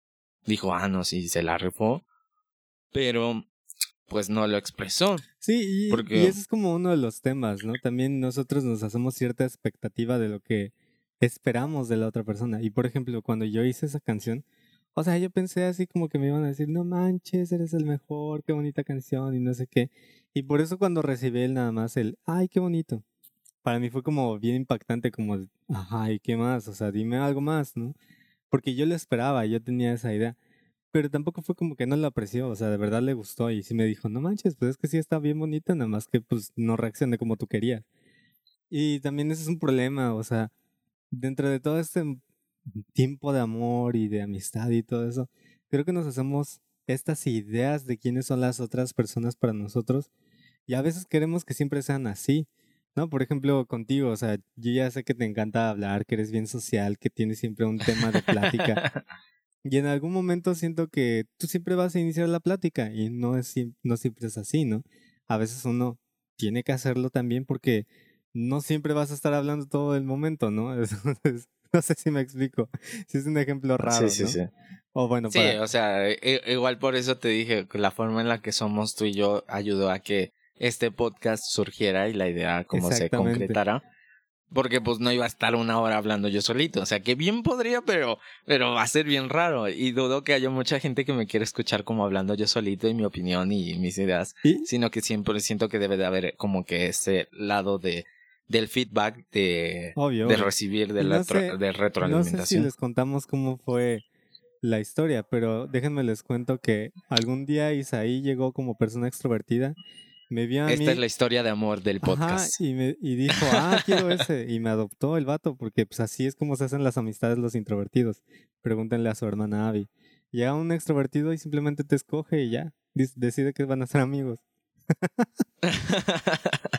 dijo, ah, no, sí se la rifó, pero pues no lo expresó. Sí, y, Porque- y ese es como uno de los temas, ¿no? También nosotros nos hacemos cierta expectativa de lo que esperamos de la otra persona. Y por ejemplo, cuando yo hice esa canción, o sea, yo pensé así como que me iban a decir, no manches, eres el mejor, qué bonita canción y no sé qué. Y por eso cuando recibí el nada más el, ay, qué bonito. Para mí fue como bien impactante, como, ajá, ¿y qué más? O sea, dime algo más, ¿no? Porque yo lo esperaba, yo tenía esa idea. Pero tampoco fue como que no lo apreció, o sea, de verdad le gustó y sí me dijo, no manches, pues es que sí está bien bonita, nada más que pues no reaccioné como tú querías. Y también ese es un problema, o sea, dentro de todo este tiempo de amor y de amistad y todo eso, creo que nos hacemos estas ideas de quiénes son las otras personas para nosotros y a veces queremos que siempre sean así, ¿no? Por ejemplo, contigo, o sea, yo ya sé que te encanta hablar, que eres bien social, que tienes siempre un tema de plática. Y en algún momento siento que tú siempre vas a iniciar la plática y no, es, no siempre es así, ¿no? A veces uno tiene que hacerlo también porque no siempre vas a estar hablando todo el momento, ¿no? Entonces, no sé si me explico. Si es un ejemplo raro, sí, sí, ¿no? sí. O bueno, Sí, para- o sea, i- igual por eso te dije que la forma en la que somos tú y yo ayudó a que este podcast surgiera y la idea como se concretara. Porque pues no iba a estar una hora hablando yo solito. O sea, que bien podría, pero, pero va a ser bien raro. Y dudo que haya mucha gente que me quiera escuchar como hablando yo solito y mi opinión y mis ideas. y- Sino que siempre siento que debe de haber como que ese lado de, del feedback de, obvio. de recibir de, la no tro- sé- de No sé si retroalimentación. les contamos cómo fue la historia, pero déjenme les cuento que algún día Isaí llegó como persona extrovertida, me vio a Esta mí es la historia de amor del Ajá, podcast. y, me, y dijo, ah, quiero ese. Y me adoptó el vato, porque pues así es como se hacen las amistades los introvertidos. Pregúntenle a su hermana Abby. Llega un extrovertido y simplemente te escoge y ya. Decide que van a ser amigos.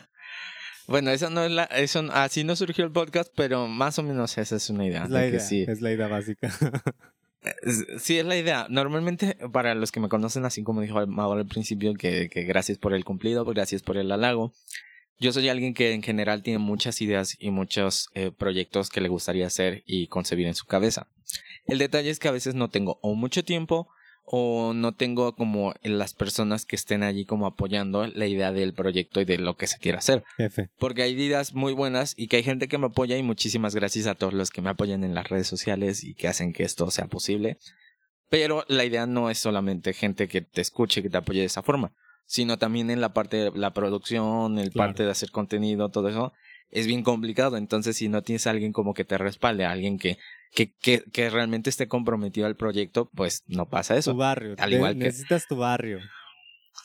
bueno, eso no es la, eso así no surgió el podcast, pero más o menos esa es una idea. Es la idea, sí, es la idea básica. Sí es la idea. Normalmente para los que me conocen, así como dijo Mauro al principio, que, que gracias por el cumplido, gracias por el halago. Yo soy alguien que en general tiene muchas ideas y muchos eh, proyectos que le gustaría hacer y concebir en su cabeza. El detalle es que a veces no tengo o mucho tiempo o no tengo como las personas que estén allí como apoyando la idea del proyecto y de lo que se quiera hacer. Porque hay ideas muy buenas y que hay gente que me apoya y muchísimas gracias a todos los que me apoyan en las redes sociales y que hacen que esto sea posible. Pero la idea no es solamente gente que te escuche, que te apoye de esa forma, sino también en la parte de la producción, el Claro. parte de hacer contenido, todo eso. Es bien complicado, entonces si no tienes a alguien como que te respalde, alguien que, que, que, que realmente esté comprometido al proyecto, pues no pasa eso. Tu barrio. al igual que- Necesitas tu barrio.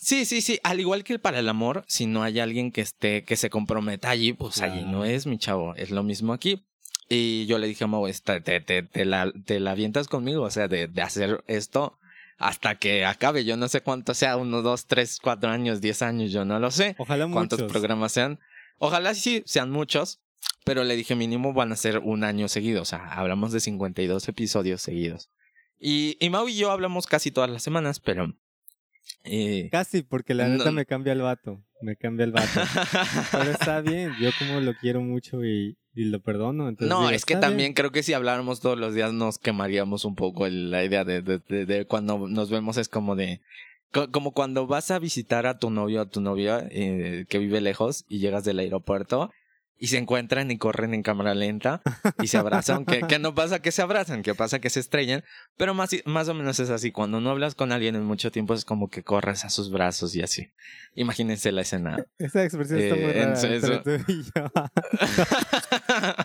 Sí, sí, sí. Al igual que para el amor, si no hay alguien que esté, que se comprometa allí, pues allí no es, mi chavo. Es lo mismo aquí. Y yo le dije a Mau, esta- te, te, te, la, te la avientas conmigo, o sea, de, de hacer esto hasta que acabe. Yo no sé cuánto sea, uno, dos, tres, cuatro años, diez años, yo no lo sé. Ojalá Cuántos muchos. programas sean. Ojalá sí sean muchos, pero le dije mínimo van a ser un año seguido. O sea, hablamos de 52 episodios seguidos. Y, y Mau y yo hablamos casi todas las semanas, pero... eh, Casi, porque la No- neta me cambia el vato. Me cambia el vato. Pero está bien. Yo como lo quiero mucho y, y lo perdono. Entonces no, digo, es que "Está también bien". creo que si habláramos todos los días nos quemaríamos un poco el- la idea de, de, de- de cuando nos vemos es como de, Co- Como cuando vas a visitar a tu novio o a tu novia eh, que vive lejos y llegas del aeropuerto y se encuentran y corren en cámara lenta y se abrazan. que, que no pasa que se abrazan, que pasa que se estrellan. Pero más, más o menos es así. Cuando no hablas con alguien en mucho tiempo es como que corres a sus brazos y así. Imagínense la escena. Esa expresión está muy Eh, rara entre eso- tú y yo.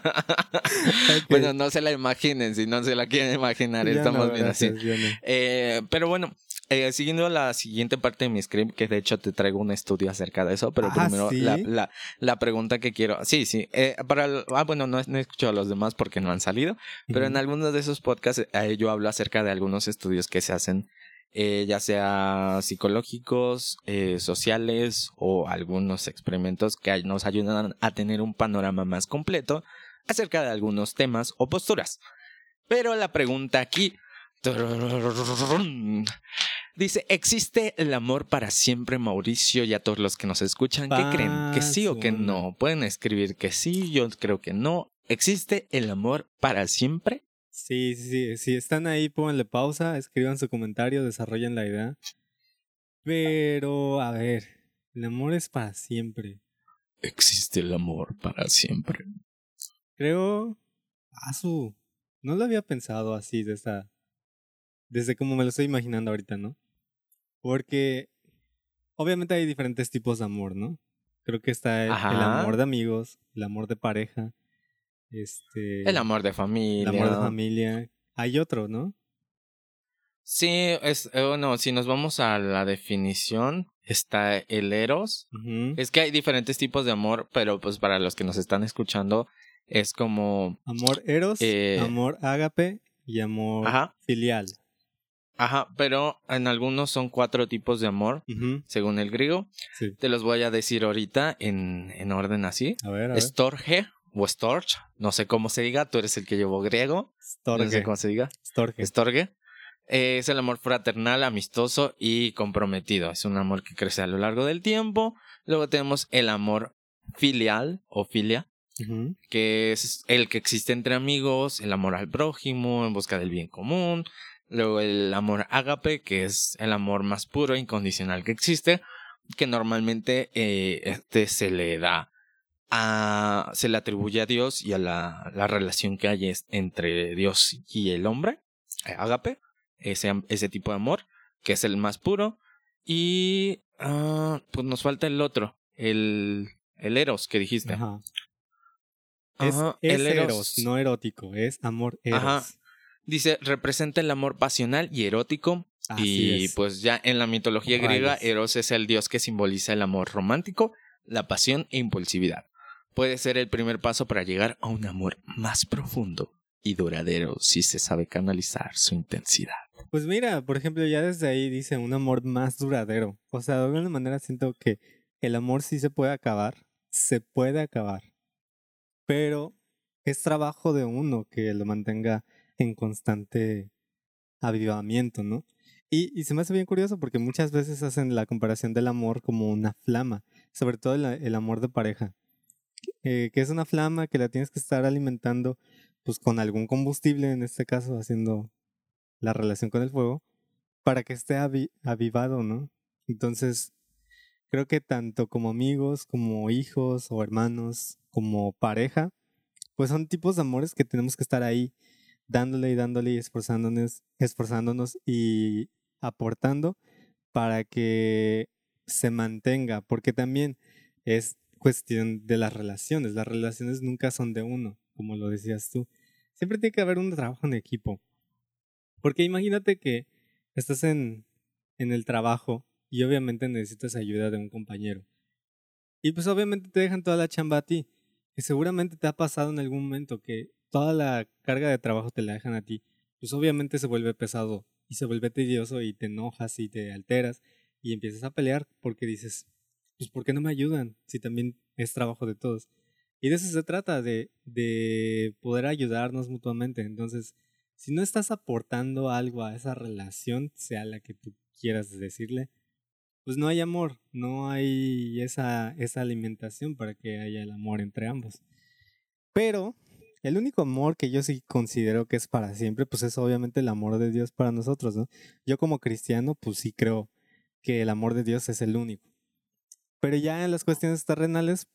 Bueno, no se la imaginen. Si no se la quieren imaginar, Ya estamos no, bien así. gracias, ya no. Eh, pero bueno, eh, siguiendo la siguiente parte de mi script, que de hecho te traigo un estudio acerca de eso, pero Ah, primero ¿sí? la, la, la pregunta que quiero. Sí, sí. eh, para el- ah, bueno, no, no he escuchado a los demás porque no han salido, pero en Ujú. algunos de esos podcasts eh, yo hablo acerca de algunos estudios que se hacen, ya sea psicológicos, sociales o algunos experimentos que nos ayudan a tener un panorama más completo acerca de algunos temas o posturas. Pero la pregunta aquí dice, ¿existe el amor para siempre, Mauricio? Y a todos los que nos escuchan, ¿qué creen? ¿Que sí o que no? Pueden escribir que sí, yo creo que no. ¿Existe el amor para siempre? Sí, sí, sí. Si están ahí, pónganle pausa, escriban su comentario, desarrollen la idea. Pero, a ver, el amor es para siempre. Existe el amor para siempre. Creo. Ah, su. No lo había pensado así, de esta. Desde como me lo estoy imaginando ahorita, ¿no? Porque. Obviamente hay diferentes tipos de amor, ¿no? Creo que está el, el amor de amigos, el amor de pareja, este. El amor de el familia. amor de familia. Hay otro, ¿no? Sí, es, eh, bueno, si nos vamos a la definición, está el eros. Es que hay diferentes tipos de amor, pero pues para los que nos están escuchando, es como, Amor eros, Eh, amor ágape y amor Ajá. filial. Ajá, pero en algunos son cuatro tipos de amor, según el griego. Sí. Te los voy a decir ahorita en, en orden así. A ver, a ver. Storge o Storch, no sé cómo se diga, tú eres el que llevó griego, no sé Storge. cómo se diga. Storge. Storge. Eh, es el amor fraternal, amistoso y comprometido. Es un amor que crece a lo largo del tiempo. Luego tenemos el amor filial o filia, que es el que existe entre amigos, el amor al prójimo en busca del bien común. Luego el amor ágape, que es el amor más puro e incondicional que existe, que normalmente eh, este se le da a, se le atribuye a Dios y a la, la relación que hay entre Dios y el hombre, eh, ágape, ese, ese tipo de amor, que es el más puro. Y ah, pues nos falta el otro, el, el eros que dijiste. Ajá. Es, Ajá, es el eros, no erótico, es amor eros. Ajá. Dice, representa el amor pasional y erótico. Así y es. pues ya en la mitología griega. Eros es el dios que simboliza el amor romántico, la pasión e impulsividad. Puede ser el primer paso para llegar a un amor más profundo y duradero si se sabe canalizar su intensidad. Pues mira, por ejemplo, ya desde ahí dice un amor más duradero. O sea, de alguna manera siento que el amor sí se puede acabar, se puede acabar, pero es trabajo de uno que lo mantenga en constante avivamiento, ¿no? Y, y se me hace bien curioso porque muchas veces hacen la comparación del amor como una flama, sobre todo el, amor de pareja, eh, que es una flama que la tienes que estar alimentando pues con algún combustible, en este caso haciendo la relación con el fuego, para que esté avi- avivado, ¿no? Entonces, creo que tanto como amigos, como hijos o hermanos, como pareja, pues son tipos de amores que tenemos que estar ahí dándole y dándole y esforzándonos, esforzándonos y aportando para que se mantenga, porque también es cuestión de las relaciones, las relaciones nunca son de uno, como lo decías tú, siempre tiene que haber un trabajo en equipo, porque imagínate que estás en, en el trabajo y obviamente necesitas ayuda de un compañero, y pues obviamente te dejan toda la chamba a ti, que seguramente te ha pasado en algún momento que toda la carga de trabajo te la dejan a ti, pues obviamente se vuelve pesado y se vuelve tedioso y te enojas y te alteras y empiezas a pelear porque dices, pues ¿por qué no me ayudan si también es trabajo de todos? Y de eso se trata, de, de poder ayudarnos mutuamente. Entonces, si no estás aportando algo a esa relación, sea la que tú quieras decirle, pues no hay amor, no hay esa, esa alimentación para que haya el amor entre ambos. Pero el único amor que yo sí considero que es para siempre, pues es obviamente el amor de Dios para nosotros, ¿no? Yo como cristiano, pues sí creo que el amor de Dios es el único. Pero ya en las cuestiones terrenales,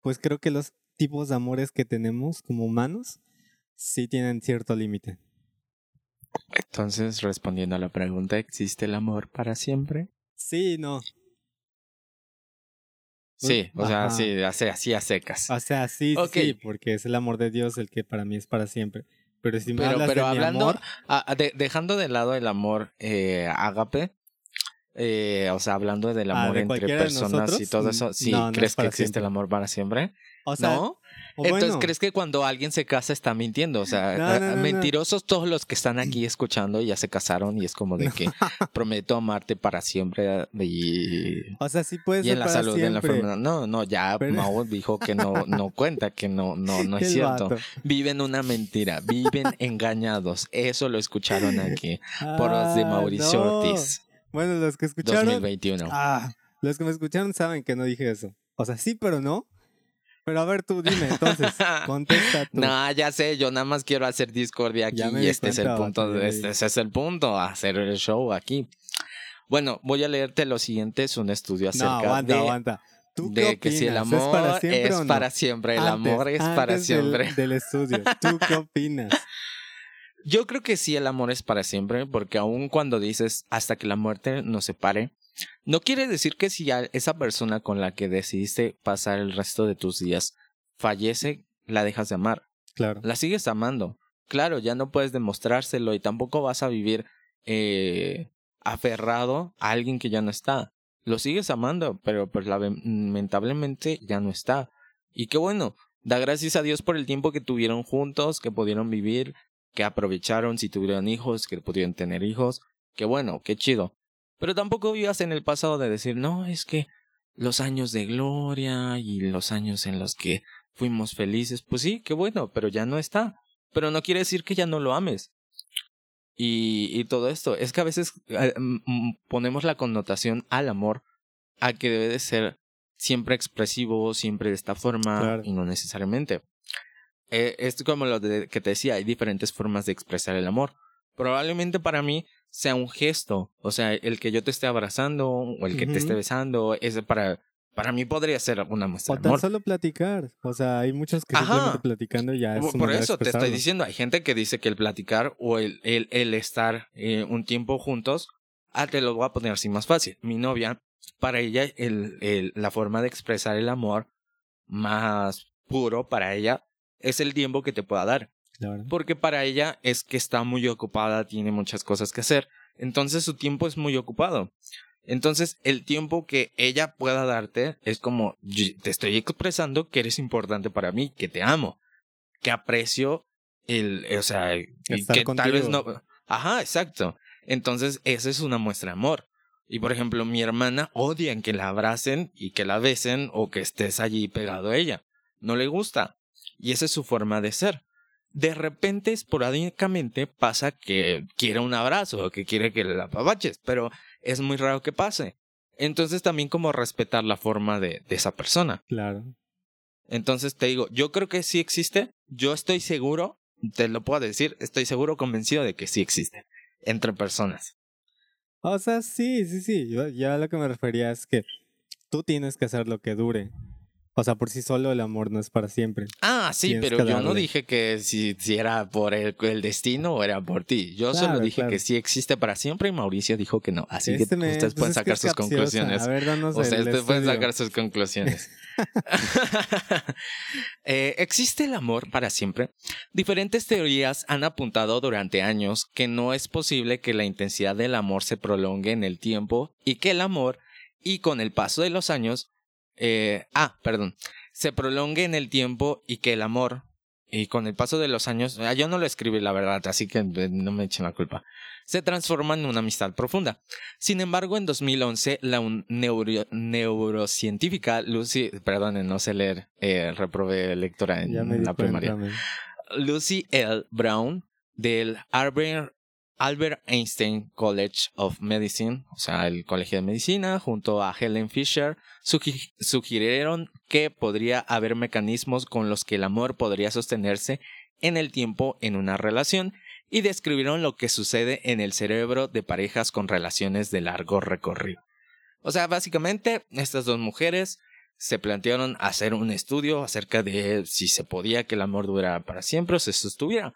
pues creo que los tipos de amores que tenemos como humanos sí tienen cierto límite. Entonces, respondiendo a la pregunta, ¿existe el amor para siempre? Sí, no. Sí, o sea, sí, así, así a secas. O sea, sí, sí, Ok. sí, porque es el amor de Dios el que para mí es para siempre. Pero si me Pero, hablas pero de mi hablando, amor, de- dejando de lado el amor eh, ágape, eh, o sea, hablando del Ah, amor ¿de entre personas y todo eso, ¿sí No, no es crees que existe siempre. el amor para siempre? o sea, ¿No? O Entonces, bueno, ¿crees que cuando alguien se casa está mintiendo? O sea, No, ah, no, no, no. mentirosos todos los que están aquí escuchando y ya se casaron y es como de que prometo amarte para siempre y, o sea, sí puede y en la para salud, en la enfermedad. No, no, ya Pero- dijo que no, no cuenta, que no, no, no es cierto. vato. Viven una mentira, viven engañados. Eso lo escucharon aquí por los de Ah, Mauricio. Ortiz, Bueno, los que escucharon, 2021. ah, los que me escucharon saben que no dije eso. O sea, sí, pero no. Pero a ver tú, dime, entonces, contesta tú. No, ya sé, yo nada más quiero hacer discordia aquí y este es el punto, este, es el punto, hacer el show aquí. Bueno, voy a leerte lo siguiente, es un estudio no, acerca aguanta, de, aguanta. ¿Tú qué que si el amor ¿Es para siempre es no? para siempre, el Antes, amor es para del- siempre. Del, estudio. ¿Tú qué opinas? Yo creo que sí, el amor es para siempre, porque aun cuando dices hasta que la muerte nos separe, no quiere decir que si a esa persona con la que decidiste pasar el resto de tus días fallece, la dejas de amar. Claro. La sigues amando. Claro, ya no puedes demostrárselo y tampoco vas a vivir eh, aferrado a alguien que ya no está. Lo sigues amando, pero pues lamentablemente ya no está. Y qué bueno, da gracias a Dios por el tiempo que tuvieron juntos, que pudieron vivir, que aprovecharon si tuvieron hijos, que pudieron tener hijos. Qué bueno, qué chido. Pero tampoco vivas en el pasado de decir, no, es que los años de gloria y los años en los que fuimos felices, pues sí, qué bueno, pero ya no está. Pero no quiere decir que ya no lo ames. Y, y todo esto, es que a veces eh, ponemos la connotación al amor a que debe de ser siempre expresivo, siempre de esta forma, Claro. y no necesariamente. Eh, es como lo de- que te decía, hay diferentes formas de expresar el amor. Probablemente para mí sea un gesto, o sea, el que yo te esté abrazando o el que te esté besando, ese para, para mí podría ser una muestra O de tan amor. solo platicar. O sea, hay muchos que Ajá. simplemente platicando ya es Por- eso te estoy diciendo, hay gente que dice que el platicar o el, el, el estar eh, un tiempo juntos, ah, te lo voy a poner así más fácil. Mi novia, para ella, el, el, la forma de expresar el amor más puro para ella es el tiempo que te pueda dar. Claro. Porque para ella es que está muy ocupada, tiene muchas cosas que hacer. Entonces su tiempo es muy ocupado. Entonces el tiempo que ella pueda darte es como, "Yo te estoy expresando que eres importante para mí, que te amo, que aprecio el, o sea, Estar que tal vez no... Ajá, exacto. Entonces esa es una muestra de amor. Y por ejemplo, mi hermana odia que la abracen y que la besen o que estés allí pegado a ella. No le gusta. Y esa es su forma de ser de repente, esporádicamente, pasa que quiere un abrazo o que quiere que la apapaches, pero es muy raro que pase. Entonces también como respetar la forma de, de esa persona. Claro. Entonces te digo, yo creo que sí existe, yo estoy seguro, te lo puedo decir, estoy seguro, convencido de que sí existe entre personas. O sea, sí, sí, sí. Yo, yo a lo que me refería es que tú tienes que hacer lo que dure. O sea, por sí solo el amor no es para siempre. Ah, sí, Tienes pero yo no dije que si, si era por el, el destino o era por ti. Yo Claro, solo dije claro. que sí existe para siempre y Mauricio dijo que no. Así Este que me- ustedes pues pueden sacar sus capciosa. conclusiones. A ver, danos Ustedes el te pueden sacar sus conclusiones. Eh, ¿Existe el amor para siempre? Diferentes teorías han apuntado durante años que no es posible que la intensidad del amor se prolongue en el tiempo y que el amor, y con el paso de los años, eh, ah, perdón, se prolongue en el tiempo y que el amor, y con el paso de los años, ah, yo no lo escribí la verdad, así que eh, no me echen la culpa, se transforma en una amistad profunda. Sin embargo, en 2011, la neuro- neurocientífica Lucy, perdón, no sé leer, eh, reprobé lectora en la primaria. Lucy L. Brown del Albert, Albert Einstein College of Medicine, o sea, el Colegio de Medicina, junto a Helen Fisher, sugi- sugirieron que podría haber mecanismos con los que el amor podría sostenerse en el tiempo en una relación y describieron lo que sucede en el cerebro de parejas con relaciones de largo recorrido. O sea, básicamente, estas dos mujeres se plantearon hacer un estudio acerca de si se podía que el amor durara para siempre o se sostuviera.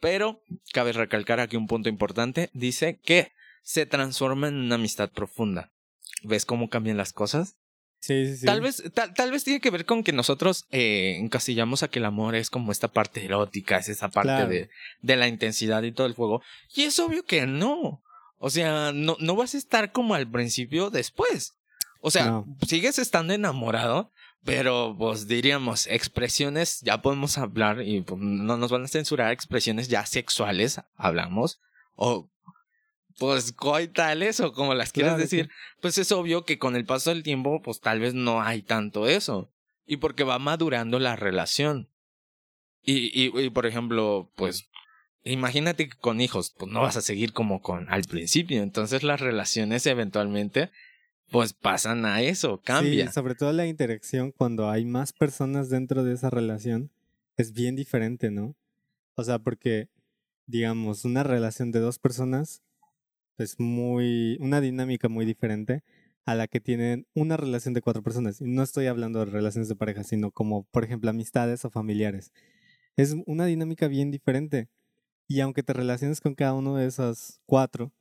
Pero cabe recalcar aquí un punto importante. Dice que se transforma en una amistad profunda. ¿Ves cómo cambian las cosas? Sí, sí, sí. Tal vez, tal, tal vez tiene que ver con que nosotros eh, encasillamos a que el amor es como esta parte erótica, es esa parte Claro. de, de la intensidad y todo el fuego. Y es obvio que no. O sea, no, no vas a estar como al principio después. O sea, No. sigues estando enamorado, pero pues diríamos, expresiones, ya podemos hablar y pues, no nos van a censurar expresiones ya sexuales, hablamos, o pues coitales o como las quieras Claro, decir, pues es obvio que con el paso del tiempo, pues tal vez no hay tanto eso. Y porque va madurando la relación. Y, y, y por ejemplo, pues imagínate que con hijos, pues no vas a seguir como con al principio. Entonces las relaciones eventualmente, pues pasan a eso, cambia. Sí, sobre todo la interacción cuando hay más personas dentro de esa relación es bien diferente, ¿no? O sea, porque, digamos, una relación de dos personas es muy, una dinámica muy diferente a la que tienen una relación de cuatro personas. Y no estoy hablando de relaciones de pareja, sino como, por ejemplo, amistades o familiares. Es una dinámica bien diferente. Y aunque te relaciones con cada uno de esas cuatro,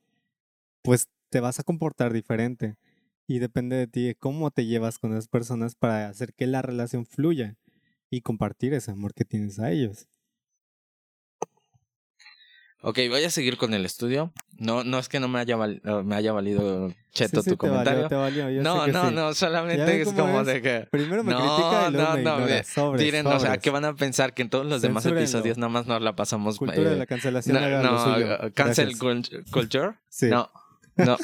pues te vas a comportar diferente. Y depende de ti de cómo te llevas con esas personas para hacer que la relación fluya y compartir ese amor que tienes a ellos. Ok, voy a seguir con el estudio. No, no es que no me haya, val- eh, me haya valido cheto Sí, sí, tu te comentario. valió, te valió, yo no, no, sí. no, solamente es como es. de que... Primero me No, critica y luego no, me no, ignora. Sobres, Tiren, o sea, que van a pensar que en todos los demás episodios nada más nos la pasamos... Cultura eh, de la cancelación. no, lo no, suyo. uh, cancel Gracias. culture. Sí, No, no,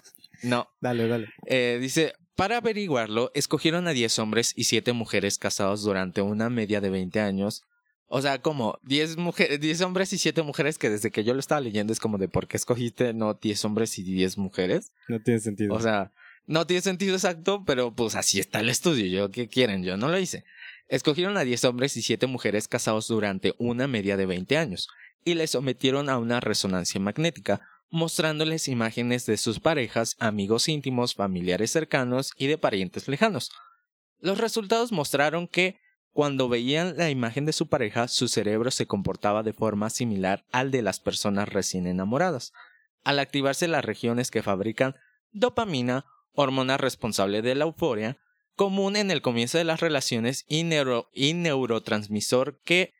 no. dale, dale. Eh, dice, para averiguarlo, escogieron a 10 hombres y 7 mujeres casados durante una media de 20 años. O sea, como 10, mujeres, 10 hombres y 7 mujeres que desde que yo lo estaba leyendo es como de por qué escogiste no 10 hombres y 10 mujeres. No tiene sentido. O sea, no tiene sentido exacto, pero pues así está el estudio. Yo, ¿qué quieren? Yo no lo hice. Escogieron a 10 hombres y 7 mujeres casados durante una media de 20 años y les sometieron a una resonancia magnética, mostrándoles imágenes de sus parejas, amigos íntimos, familiares cercanos y de parientes lejanos. Los resultados mostraron que cuando veían la imagen de su pareja, su cerebro se comportaba de forma similar al de las personas recién enamoradas. Al activarse las regiones que fabrican dopamina, hormona responsable de la euforia, común en el comienzo de las relaciones y, neuro- y neurotransmisor que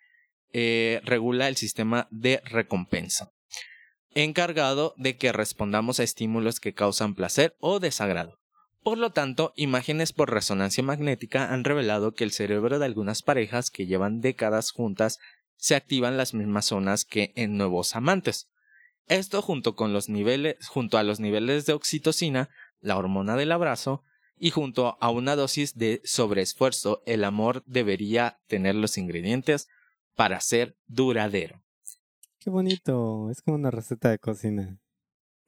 eh, regula el sistema de recompensa, encargado de que respondamos a estímulos que causan placer o desagrado. Por lo tanto, imágenes por resonancia magnética han revelado que el cerebro de algunas parejas que llevan décadas juntas se activan las mismas zonas que en nuevos amantes. Esto junto con los niveles, junto a los niveles de oxitocina, la hormona del abrazo, y junto a una dosis de sobreesfuerzo, el amor debería tener los ingredientes para ser duradero. Qué bonito. Es como una receta de cocina.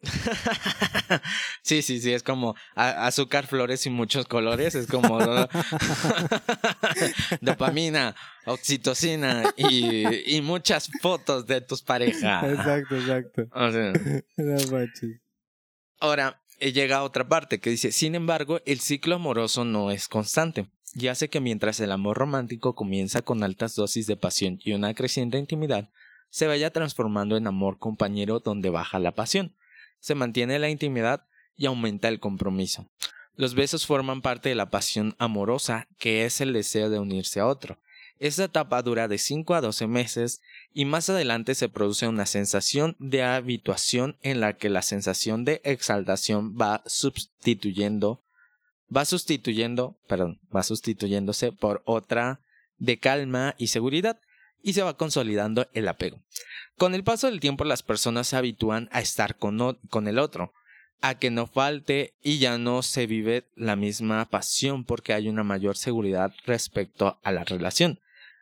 sí, sí, sí, es como a- azúcar, flores y muchos colores, es como dopamina, oxitocina y, y muchas fotos de tus parejas. Exacto, exacto. O sea. Ahora, eh, llega otra parte que dice, sin embargo, el ciclo amoroso no es constante, y hace que mientras el amor romántico comienza con altas dosis de pasión y una creciente intimidad, se vaya transformando en amor compañero donde baja la pasión, se mantiene la intimidad y aumenta el compromiso. Los besos forman parte de la pasión amorosa, que es el deseo de unirse a otro. Esta etapa dura de 5 a 12 meses y más adelante se produce una sensación de habituación en la que la sensación de exaltación va sustituyendo va sustituyendo, perdón, va sustituyéndose por otra de calma y seguridad y se va consolidando el apego. Con el paso del tiempo las personas se habitúan a estar con, con el otro, a que no falte y ya no se vive la misma pasión porque hay una mayor seguridad respecto a la relación.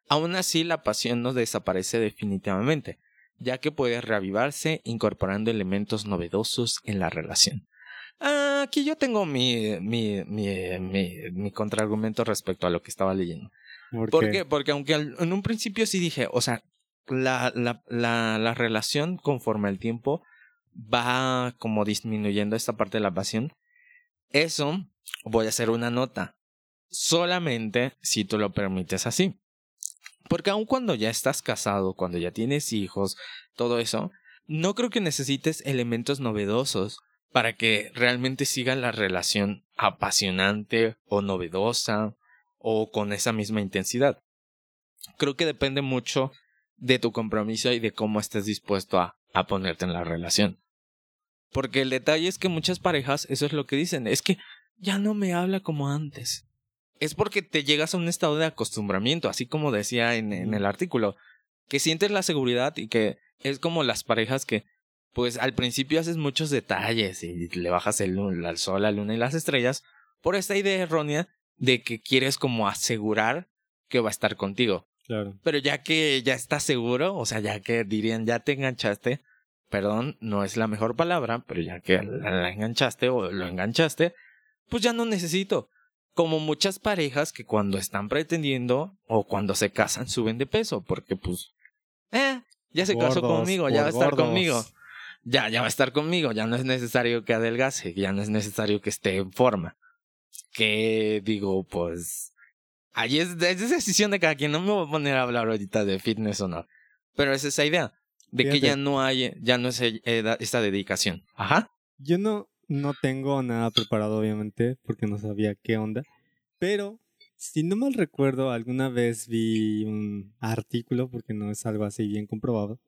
Aún así, la pasión no desaparece definitivamente, ya que puede reavivarse incorporando elementos novedosos en la relación. Aquí yo tengo mi, mi, mi, mi, mi contraargumento respecto a lo que estaba leyendo. ¿Por, ¿Por qué? qué? Porque aunque en un principio sí dije, o sea, la, la, la, la relación conforme al tiempo va como disminuyendo esta parte de la pasión, eso voy a hacer una nota. Solamente si tú lo permites así. Porque aun cuando ya estás casado, cuando ya tienes hijos, todo eso, no creo que necesites elementos novedosos para que realmente siga la relación apasionante o novedosa o con esa misma intensidad. Creo que depende mucho de tu compromiso y de cómo estés dispuesto a, a ponerte en la relación. Porque el detalle es que muchas parejas, eso es lo que dicen, es que ya no me habla como antes. Es porque te llegas a un estado de acostumbramiento, así como decía en, en el artículo, que sientes la seguridad y que es como las parejas que, pues al principio haces muchos detalles y le bajas el, al sol, la luna y las estrellas por esta idea errónea de que quieres como asegurar que va a estar contigo. Claro. Pero ya que ya estás seguro, o sea, ya que dirían ya te enganchaste, perdón, no es la mejor palabra, pero ya que la enganchaste o lo enganchaste, pues ya no necesito. Como muchas parejas que cuando están pretendiendo o cuando se casan suben de peso, porque pues, eh, ya se casó conmigo, ya va a estar conmigo. Ya, ya va a estar conmigo, ya no es necesario que adelgace, ya no es necesario que esté en forma. Que digo, pues, ahí es, es decisión de cada quien, no me voy a poner a hablar ahorita de fitness o no. Pero es esa idea, de que ya no hay, ya no es eh, esta dedicación. Ajá. Yo no, no tengo nada preparado, obviamente, porque no sabía qué onda. Pero si no mal recuerdo, alguna vez vi un artículo, porque no es algo así bien comprobado,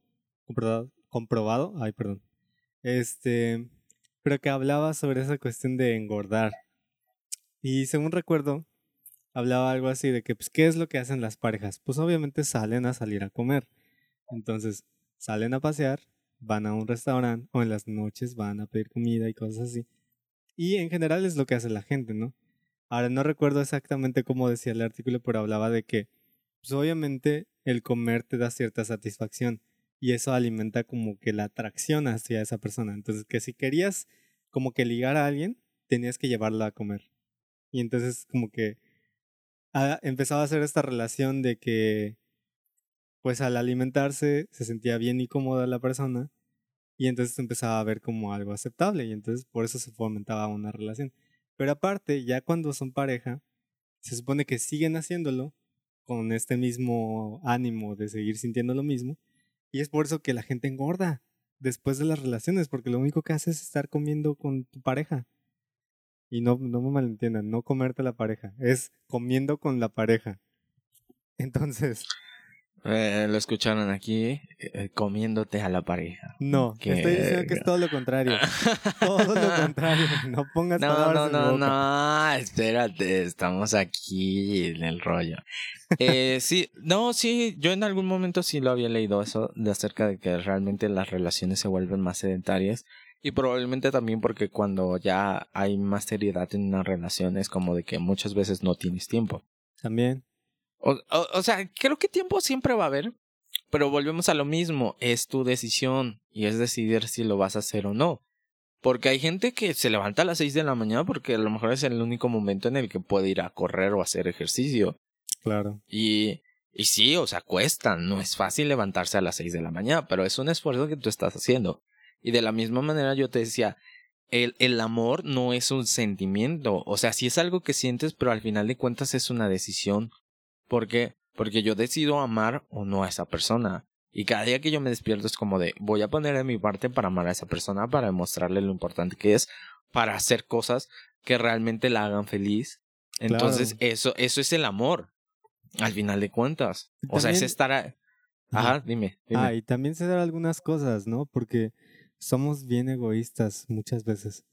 comprobado, comprobado, ay, perdón, este, pero que hablaba sobre esa cuestión de engordar. Y según recuerdo, hablaba algo así de que, pues, ¿qué es lo que hacen las parejas? Pues obviamente salen a salir a comer. Entonces, salen a pasear, van a un restaurante o en las noches van a pedir comida y cosas así. Y en general es lo que hace la gente, ¿no? Ahora no recuerdo exactamente cómo decía el artículo, pero hablaba de que, pues obviamente el comer te da cierta satisfacción y eso alimenta como que la atracción hacia esa persona. Entonces, que si querías como que ligar a alguien, tenías que llevarla a comer. Y entonces como que ah, empezaba a hacer esta relación de que, pues al alimentarse se sentía bien y cómoda la persona y entonces empezaba a ver como algo aceptable y entonces por eso se fomentaba una relación. Pero aparte, ya cuando son pareja, se supone que siguen haciéndolo con este mismo ánimo de seguir sintiendo lo mismo. Y es por eso que la gente engorda después de las relaciones, porque lo único que hace es estar comiendo con tu pareja. Y no, no me malentiendan, no comerte la pareja, es comiendo con la pareja. Entonces, eh, lo escucharon aquí, eh, comiéndote a la pareja. No, estoy diciendo que es todo lo contrario. todo lo contrario. No pongas no, palabras no, no, No, espérate, estamos aquí en el rollo. Eh, sí, no, sí, yo en algún momento sí lo había leído eso, de acerca de que realmente las relaciones se vuelven más sedentarias. Y probablemente también porque cuando ya hay más seriedad en una relación es como de que muchas veces no tienes tiempo. También. O, o, sea, creo que tiempo siempre va a haber, pero volvemos a lo mismo, es tu decisión y es decidir si lo vas a hacer o no. Porque hay gente que se levanta a las 6 de la mañana porque a lo mejor es el único momento en el que puede ir a correr o hacer ejercicio. Claro. Y, y sí, o sea, cuesta, no es fácil levantarse a las 6 de la mañana, pero es un esfuerzo que tú estás haciendo. Y de la misma manera yo te decía, el, el amor no es un sentimiento, o sea, sí es algo que sientes, pero al final de cuentas es una decisión ¿Por qué? Porque yo decido amar o no a esa persona. Y cada día que yo me despierto es como de, voy a poner de mi parte para amar a esa persona, para demostrarle lo importante que es, para hacer cosas que realmente la hagan feliz. Entonces, eso, eso es el amor, al final de cuentas. O sea, es estar... A... Ajá, dime, dime. Ah, y también se dan algunas cosas, ¿no? Porque somos bien egoístas muchas veces.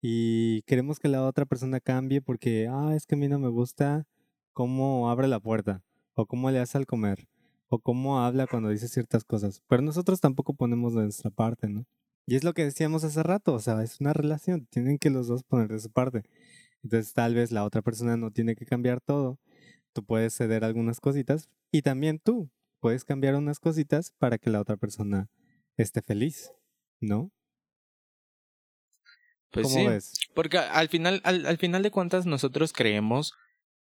Y queremos que la otra persona cambie porque, ah, es que a mí no me gusta cómo abre la puerta, o cómo le hace al comer, o cómo habla cuando dice ciertas cosas. Pero nosotros tampoco ponemos de nuestra parte, ¿no? Y es lo que decíamos hace rato, o sea, es una relación, tienen que los dos poner de su parte. Entonces tal vez la otra persona no tiene que cambiar todo, tú puedes ceder algunas cositas y también tú puedes cambiar unas cositas para que la otra persona esté feliz, ¿no? Pues sí, porque al final, al, al final de cuentas nosotros creemos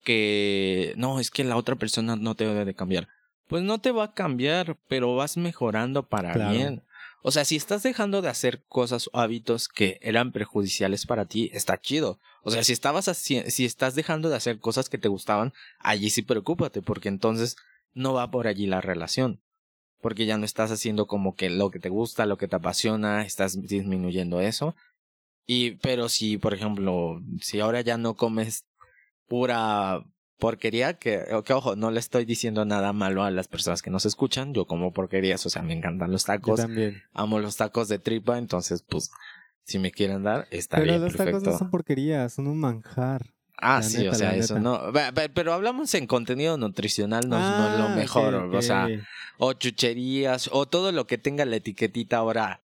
que no, es que la otra persona no te debe de cambiar. Pues no te va a cambiar, pero vas mejorando para bien. O sea, si estás dejando de hacer cosas o hábitos que eran perjudiciales para ti, está chido. O sea, si estabas si estás dejando de hacer cosas que te gustaban, allí sí preocúpate, porque entonces no va por allí la relación. Porque ya no estás haciendo como que lo que te gusta, lo que te apasiona, estás disminuyendo eso. Y, pero si, por ejemplo, si ahora ya no comes pura porquería, que, que ojo, no le estoy diciendo nada malo a las personas que nos escuchan, yo como porquerías, o sea, me encantan los tacos. también. Amo los tacos de tripa, entonces, pues, si me quieren dar, está pero bien. Pero los tacos no son porquerías, son un manjar. Ah, sí, o sea, eso no. Pero hablamos en contenido nutricional, no, es lo ah, mejor. O sea, o chucherías, o todo lo que tenga la etiquetita ahora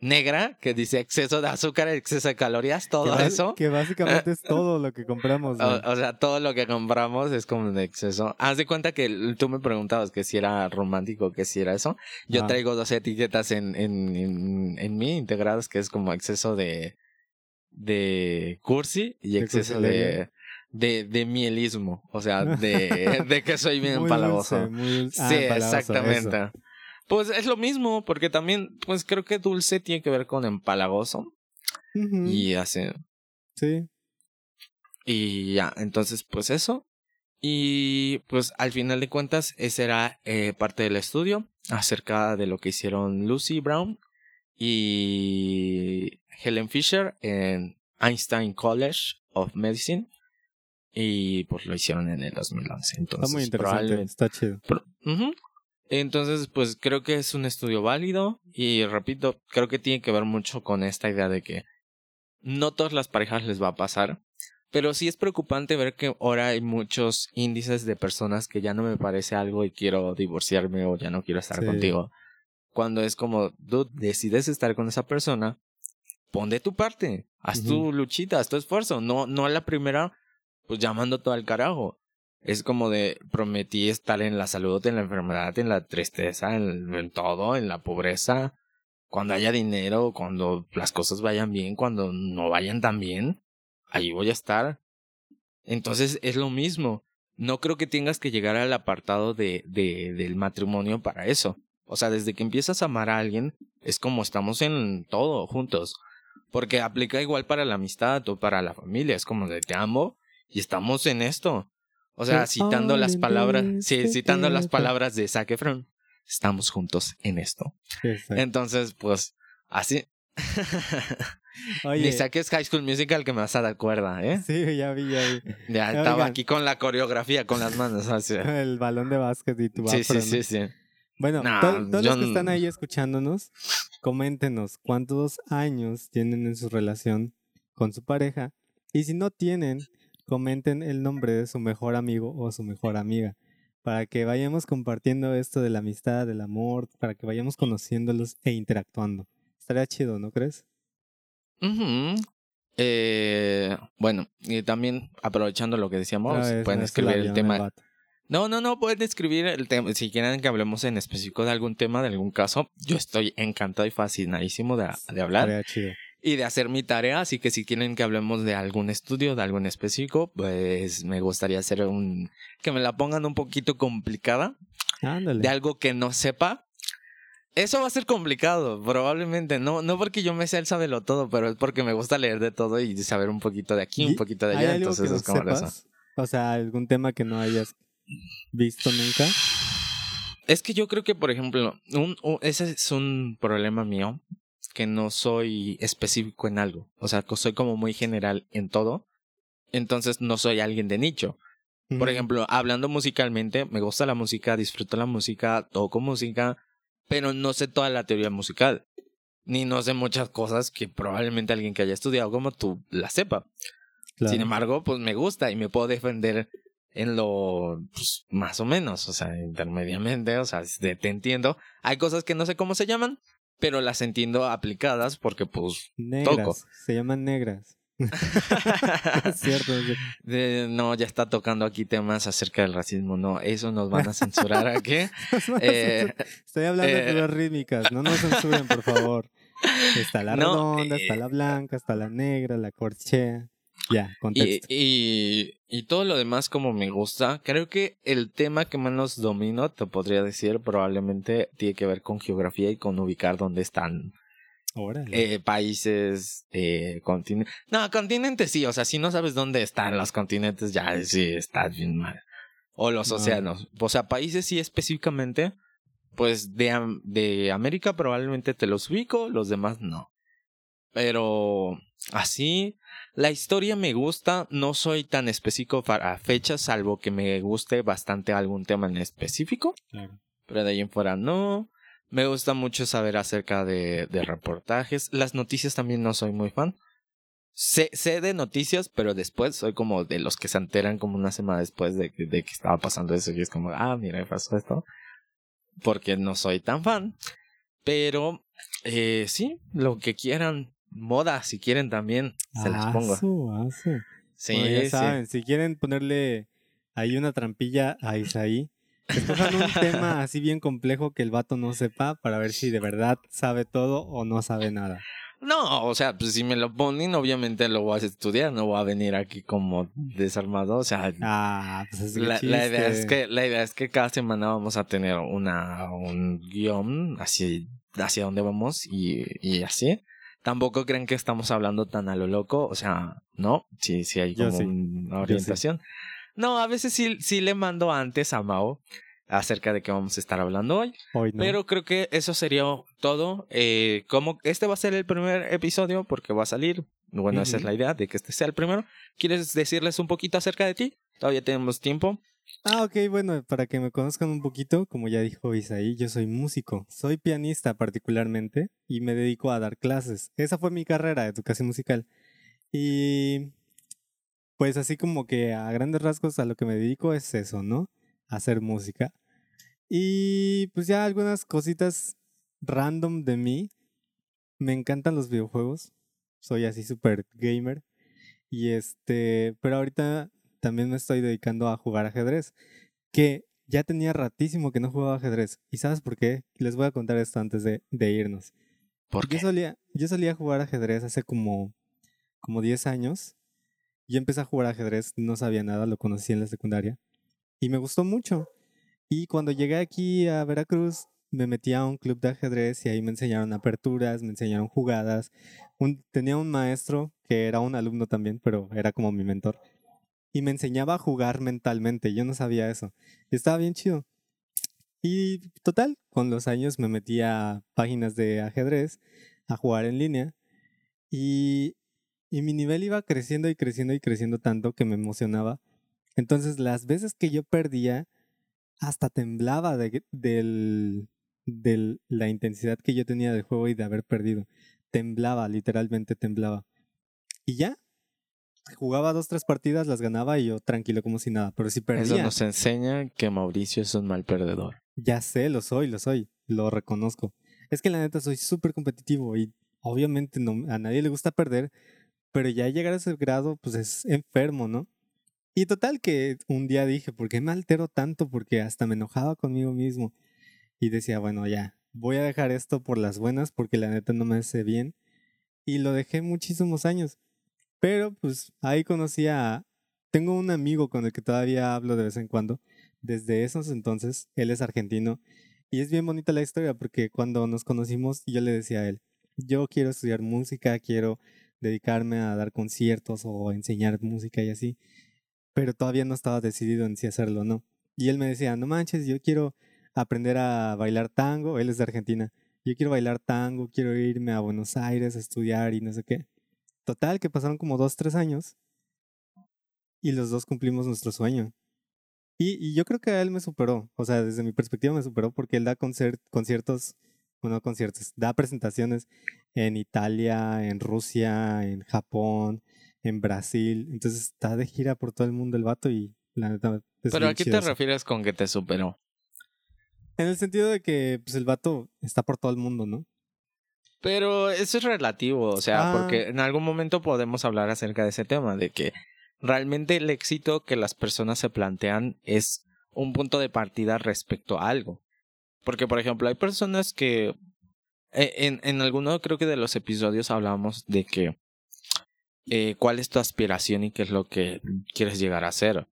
negra que dice exceso de azúcar, exceso de calorías, todo eso. Que básicamente es todo lo que compramos. O, sea, todo lo que compramos es como de exceso. Haz de cuenta que tú me preguntabas que si era romántico, que si era eso. Yo traigo dos etiquetas en, en, en, mí integradas que es como exceso de, de cursi y exceso de, de, de mielismo. O sea, de, de que soy bien empalagoso. sí, exactamente. Pues es lo mismo, porque también, pues creo que dulce tiene que ver con empalagoso. Y hace. Sí. Y ya, entonces, pues eso. Y pues al final de cuentas, ese era eh, parte del estudio acerca de lo que hicieron Lucy Brown y Helen Fisher en Einstein College of Medicine. Y pues lo hicieron en el 2011. Entonces, está muy interesante, está chido. Entonces, pues creo que es un estudio válido y repito, creo que tiene que ver mucho con esta idea de que no todas las parejas les va a pasar, pero sí es preocupante ver que ahora hay muchos índices de personas que ya no me parece algo y quiero divorciarme o ya no quiero estar contigo. Cuando es como, dude, decides estar con esa persona, pon de tu parte, haz tu luchita, haz tu esfuerzo, no, no a la primera, pues llamando todo al carajo. Es como de prometí estar en la salud, en la enfermedad, en la tristeza, en, todo, en la pobreza. Cuando haya dinero, cuando las cosas vayan bien, cuando no vayan tan bien, ahí voy a estar. Entonces es lo mismo. No creo que tengas que llegar al apartado de, de, del matrimonio para eso. O sea, desde que empiezas a amar a alguien, es como estamos en todo juntos. Porque aplica igual para la amistad o para la familia. Es como de te amo y estamos en esto. O sea, citando las palabras, sí, citando las palabras de Zac Efron, estamos juntos en esto. Entonces, pues, así. Oye. Ni saques High School Musical que me vas a dar cuerda, ¿eh? Sí, ya vi, ya vi. Ya estaba aquí con la coreografía, con las manos. Así. El balón de básquet y tu Sí, sí, sí, sí. Bueno, todos los que están ahí escuchándonos, coméntenos cuántos años tienen en su relación con su pareja. Y si no tienen, comenten el nombre de su mejor amigo o su mejor amiga, para que vayamos compartiendo esto de la amistad, del amor, para que vayamos conociéndolos e interactuando. Estaría chido, ¿no crees? eh, bueno, y también aprovechando lo que decíamos, pueden escribir el tema. No, no, no, pueden escribir el tema. Si quieren que hablemos en específico de algún tema, de algún caso, yo estoy encantado y fascinadísimo de, de hablar. Chido y de hacer mi tarea. Así que si quieren que hablemos de algún estudio, de algo en específico, pues me gustaría hacer un. que me la pongan un poquito complicada. Ándale. De algo que no sepa. Eso va a ser complicado, probablemente. No, no porque yo me sea el sabelo todo, pero es porque me gusta leer de todo y saber un poquito de aquí, un poquito de allá. Entonces es como eso. O sea, algún tema que no hayas visto nunca. Es que yo creo que, por ejemplo, un, ese es un problema mío que no soy específico en algo. O sea, soy como muy general en todo. Entonces no soy alguien de nicho. Por ejemplo, hablando musicalmente, me gusta la música, disfruto la música, toco música, pero no sé toda la teoría musical. Ni no sé muchas cosas que probablemente alguien que haya estudiado como tú la sepa. Sin embargo, pues me gusta y me puedo defender en lo pues, más o menos, o sea, intermediamente, o sea, te entiendo. Hay cosas que no sé cómo se llaman, pero las entiendo aplicadas porque pues toco. Se llaman negras. cierto. no, ya está tocando aquí temas acerca del racismo. No, eso nos van a censurar aquí. eh, Estoy hablando de las eh, rítmicas. No nos censuren, por favor. Está la redonda, está eh, la blanca, está la negra, la corchea. Ya, contexto. Y, y, todo lo demás como me gusta. Creo que el tema que menos domino, te podría decir, probablemente tiene que ver con geografía y con ubicar dónde están eh, países, eh, continentes. No, continentes sí, o sea, si no sabes dónde están los continentes, ya sí estás bien mal. O los océanos. O sea, países sí específicamente, pues de, de América probablemente te los ubico, los demás no. Pero así, la historia me gusta, no soy tan específico para fechas, salvo que me guste bastante algún tema en específico. Claro. Pero de ahí en fuera no. Me gusta mucho saber acerca de, de reportajes. Las noticias también no soy muy fan. Sé, sé de noticias, pero después soy como de los que se enteran como una semana después de, de que estaba pasando eso. Y es como, ah, mira, pasó esto. Porque no soy tan fan. Pero, eh, sí, lo que quieran. Moda, si quieren también, se las pongo. Sí, ya saben, si quieren ponerle ahí una trampilla a Isaí, Escojan un tema así bien complejo que el vato no sepa para ver si de verdad sabe todo o no sabe nada. No, o sea, pues si me lo ponen, obviamente lo voy a estudiar, no voy a venir aquí como desarmado, o sea, ah, pues es la, la, idea es que la idea es que cada semana vamos a tener una un guion así hacia dónde vamos y, y así. Tampoco creen que estamos hablando tan a lo loco, o sea, no, sí, sí hay como una orientación. No, a veces sí, sí le mando antes a Mao acerca de qué vamos a estar hablando hoy. hoy Pero creo que eso sería todo. Eh, como este va a ser el primer episodio porque va a salir. Bueno, esa es la idea de que este sea el primero. ¿Quieres decirles un poquito acerca de ti? Todavía tenemos tiempo. Ah, ok, bueno, para que me conozcan un poquito, como ya dijo Isaí, yo soy músico, soy pianista particularmente y me dedico a dar clases. Esa fue mi carrera, educación musical. Y pues así como que a grandes rasgos a lo que me dedico es eso, ¿no? hacer música. Y pues ya algunas cositas random de mí. Me encantan los videojuegos. Soy así súper gamer. Y este, pero ahorita también me estoy dedicando a jugar ajedrez. Que ya tenía ratísimo que no jugaba ajedrez. ¿Y sabes por qué? Les voy a contar esto antes de, de irnos. ¿Por qué? Yo solía, yo solía jugar ajedrez hace como, como 10 años. Yo empecé a jugar ajedrez, no sabía nada, lo conocí en la secundaria y me gustó mucho. Y cuando llegué aquí a Veracruz, me metí a un club de ajedrez y ahí me enseñaron aperturas, me enseñaron jugadas. tenía un maestro que era un alumno también, pero era como mi mentor. Y me enseñaba a jugar mentalmente, yo no sabía eso. Estaba bien chido. Y total, con los años me metí a páginas de ajedrez, a jugar en línea. Y y mi nivel iba creciendo y creciendo y creciendo tanto que me emocionaba. Entonces las veces que yo perdía, hasta temblaba de, la intensidad que yo tenía del juego y de haber perdido. Temblaba, literalmente temblaba. Y ya, jugaba dos, tres partidas, las ganaba y yo tranquilo como si nada. Pero si perdía... Eso nos enseña que Mauricio es un mal perdedor. Ya sé, lo soy, lo soy, lo reconozco. Es que la neta soy súper competitivo y obviamente no, a nadie le gusta perder, pero ya llegar a ese grado, pues es enfermo, ¿no? Y total que un día dije, ¿por qué me altero tanto? Porque hasta me enojaba conmigo mismo. Y decía, bueno, ya, voy a dejar esto por las buenas porque la neta no me hace bien. Y lo dejé muchísimos años. Pero pues ahí conocí a... Tengo un amigo con el que todavía hablo de vez en cuando. Desde esos entonces, él es argentino. Y es bien bonita la historia porque cuando nos conocimos yo le decía a él, yo quiero estudiar música, quiero dedicarme a dar conciertos o enseñar música y así, pero todavía no estaba decidido en si hacerlo o no. Y él me decía, no manches, yo quiero aprender a bailar tango, él es de Argentina, yo quiero bailar tango, quiero irme a Buenos Aires a estudiar y no sé qué. Total, que pasaron como dos, tres años y los dos cumplimos nuestro sueño. Y, y yo creo que él me superó, o sea, desde mi perspectiva me superó porque él da conciertos bueno, conciertos, da presentaciones en Italia, en Rusia, en Japón, en Brasil. Entonces está de gira por todo el mundo el vato y la neta. ¿Pero a qué te refieres con que te superó? En el sentido de que pues, el vato está por todo el mundo, ¿no? Pero eso es relativo, o sea, porque ah. en algún momento podemos hablar acerca de ese tema, de que realmente el éxito que las personas se plantean es un punto de partida respecto a algo. Porque, por ejemplo, hay personas que. Eh, en, en alguno, creo que de los episodios hablamos de que. eh, cuál es tu aspiración y qué es lo que quieres llegar a hacer.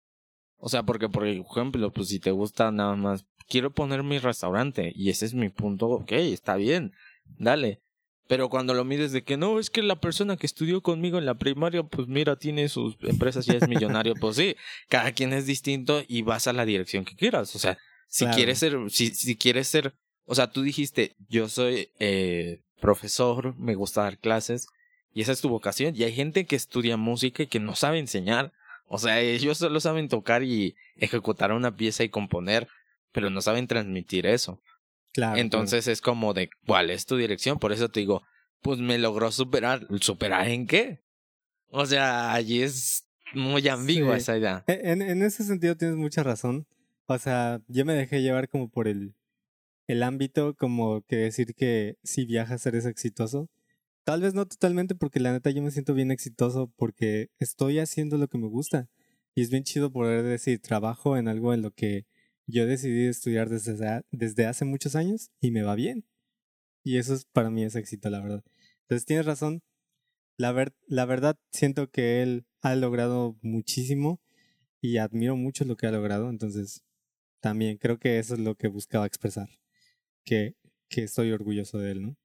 O sea, porque por ejemplo, pues si te gusta nada más, quiero poner mi restaurante y ese es mi punto, ok, está bien, dale. Pero cuando lo mides de que no, es que la persona que estudió conmigo en la primaria, pues mira, tiene sus empresas y es millonario, pues sí, cada quien es distinto y vas a la dirección que quieras. O sea, si quieres ser, si, si quieres ser, o sea, tú dijiste, yo soy eh, profesor, me gusta dar clases, y esa es tu vocación. Y hay gente que estudia música y que no sabe enseñar. O sea, ellos solo saben tocar y ejecutar una pieza y componer, pero no saben transmitir eso. Claro. Entonces es como de, ¿cuál es tu dirección? Por eso te digo, pues me logró superar. ¿Superar en qué? O sea, allí es muy ambigua esa idea. E, en, en ese sentido tienes mucha razón. O sea, yo me dejé llevar como por el, el ámbito, como que decir que si viajas eres exitoso. Tal vez no totalmente, porque la neta yo me siento bien exitoso porque estoy haciendo lo que me gusta. Y es bien chido poder decir, trabajo en algo en lo que yo decidí estudiar desde, desde hace muchos años y me va bien. Y eso es, para mí es éxito, la verdad. Entonces tienes razón. La, ver, la verdad siento que él ha logrado muchísimo y admiro mucho lo que ha logrado. Entonces también creo que eso es lo que buscaba expresar. Que, que estoy orgulloso de él, ¿no?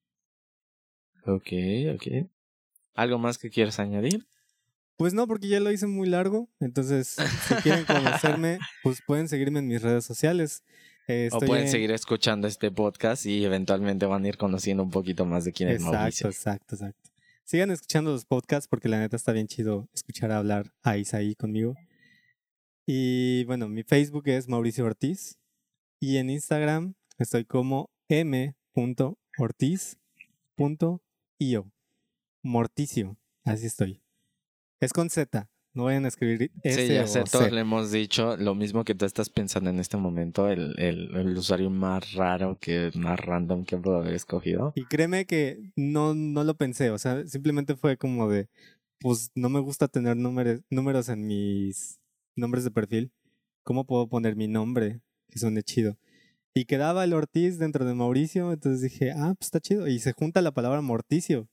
Ok, ok. ¿Algo más que quieras añadir? Pues no, porque ya lo hice muy largo. Entonces, si quieren conocerme, pues pueden seguirme en mis redes sociales. Eh, o pueden seguir escuchando este podcast y eventualmente van a ir conociendo un poquito más de quién es Mauricio. Exacto, exacto, exacto. Sigan escuchando los podcasts porque la neta está bien chido escuchar hablar a Isaí conmigo. Y bueno, mi Facebook es Mauricio Ortiz. Y en Instagram estoy como m.ortiz.io. Morticio, así estoy. Es con Z. No vayan a escribir S Sí, ya sé, todos le hemos dicho lo mismo que tú estás pensando en este momento, el, el, el, usuario más raro, que más random que puedo haber escogido. Y créeme que no, no lo pensé, o sea, simplemente fue como de, pues no me gusta tener números, números en mis nombres de perfil. ¿Cómo puedo poner mi nombre? Que suene chido. Y quedaba el Ortiz dentro de Mauricio, entonces dije, ah, pues está chido. Y se junta la palabra Morticio.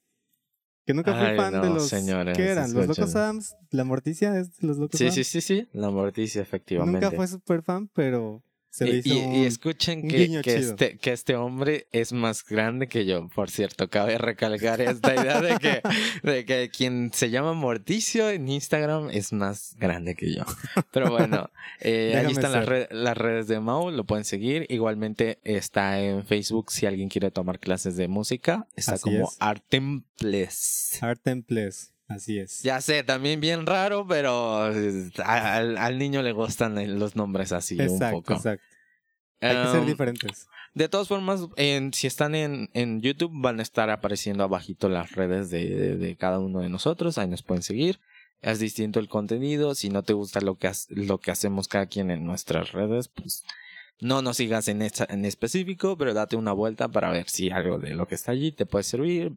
Que nunca fui fan de los. Señores, ¿Qué eran? ¿Los Locos Adams? ¿La Morticia es de los Locos sí, Sí, sí, sí. La Morticia, efectivamente. Nunca fue súper fan, pero y, escuchen que, que, este, que este hombre es más grande que yo, por cierto. Cabe recalcar esta idea de que, de que quien se llama Morticio en Instagram es más grande que yo. Pero bueno, eh, ahí están las, las, redes de Mau, lo pueden seguir. Igualmente está en Facebook si alguien quiere tomar clases de música. Está como Artemples. Artemples. Así es. Ya sé, también bien raro, pero eh, al, niño le gustan los nombres así un poco. Exacto. Hay que ser em, diferentes. De todas formas, en, si están en, en YouTube, van a estar apareciendo abajito las redes de, de, cada uno de nosotros. Ahí nos pueden seguir. Es distinto el contenido. Si no te gusta lo que, lo que hacemos cada quien en nuestras redes, pues no nos sigas en, esta, en específico, pero date una vuelta para ver si algo de lo que está allí te puede servir,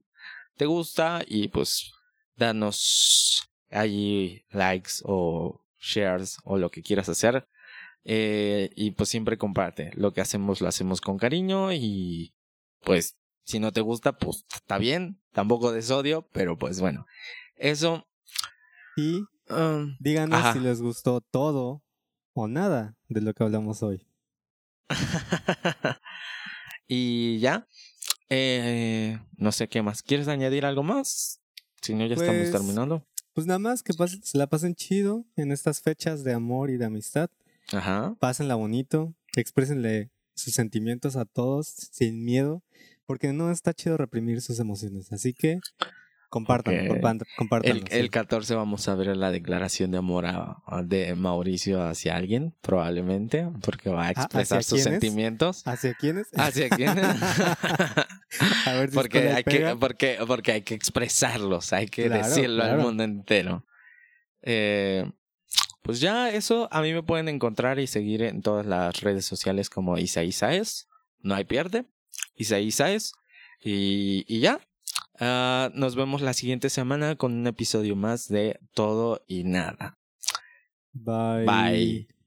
te gusta y pues danos allí likes o shares o lo que quieras hacer. Eh, y pues siempre comparte. Lo que hacemos lo hacemos con cariño y pues si no te gusta, pues está bien. Tampoco desodio, pero pues bueno. Eso. Y um, díganos si les gustó todo o nada de lo que hablamos hoy. y ya. Eh, no sé qué más. ¿Quieres añadir algo más? Si no, ya estamos pues, terminando. Pues nada más que se la pasen chido en estas fechas de amor y de amistad. Ajá. Pásenla bonito, expresenle sus sentimientos a todos sin miedo, porque no está chido reprimir sus emociones. Así que Compartan, compartan. El, 14 vamos a ver la declaración de amor de Mauricio hacia alguien, probablemente, porque va a expresar sus sentimientos. ¿Hacia quiénes? ¿Hacia quiénes? a ver si porque, hay que, porque, porque hay que expresarlos, hay que decirlo al mundo entero. Eh, pues ya eso, a mí me pueden encontrar y seguir en todas las redes sociales como Isaí Saez. No hay pierde. Isaí Saez. Y, y ya, Ah, nos vemos la siguiente semana con un episodio más de Todo y Nada. Bye. Bye.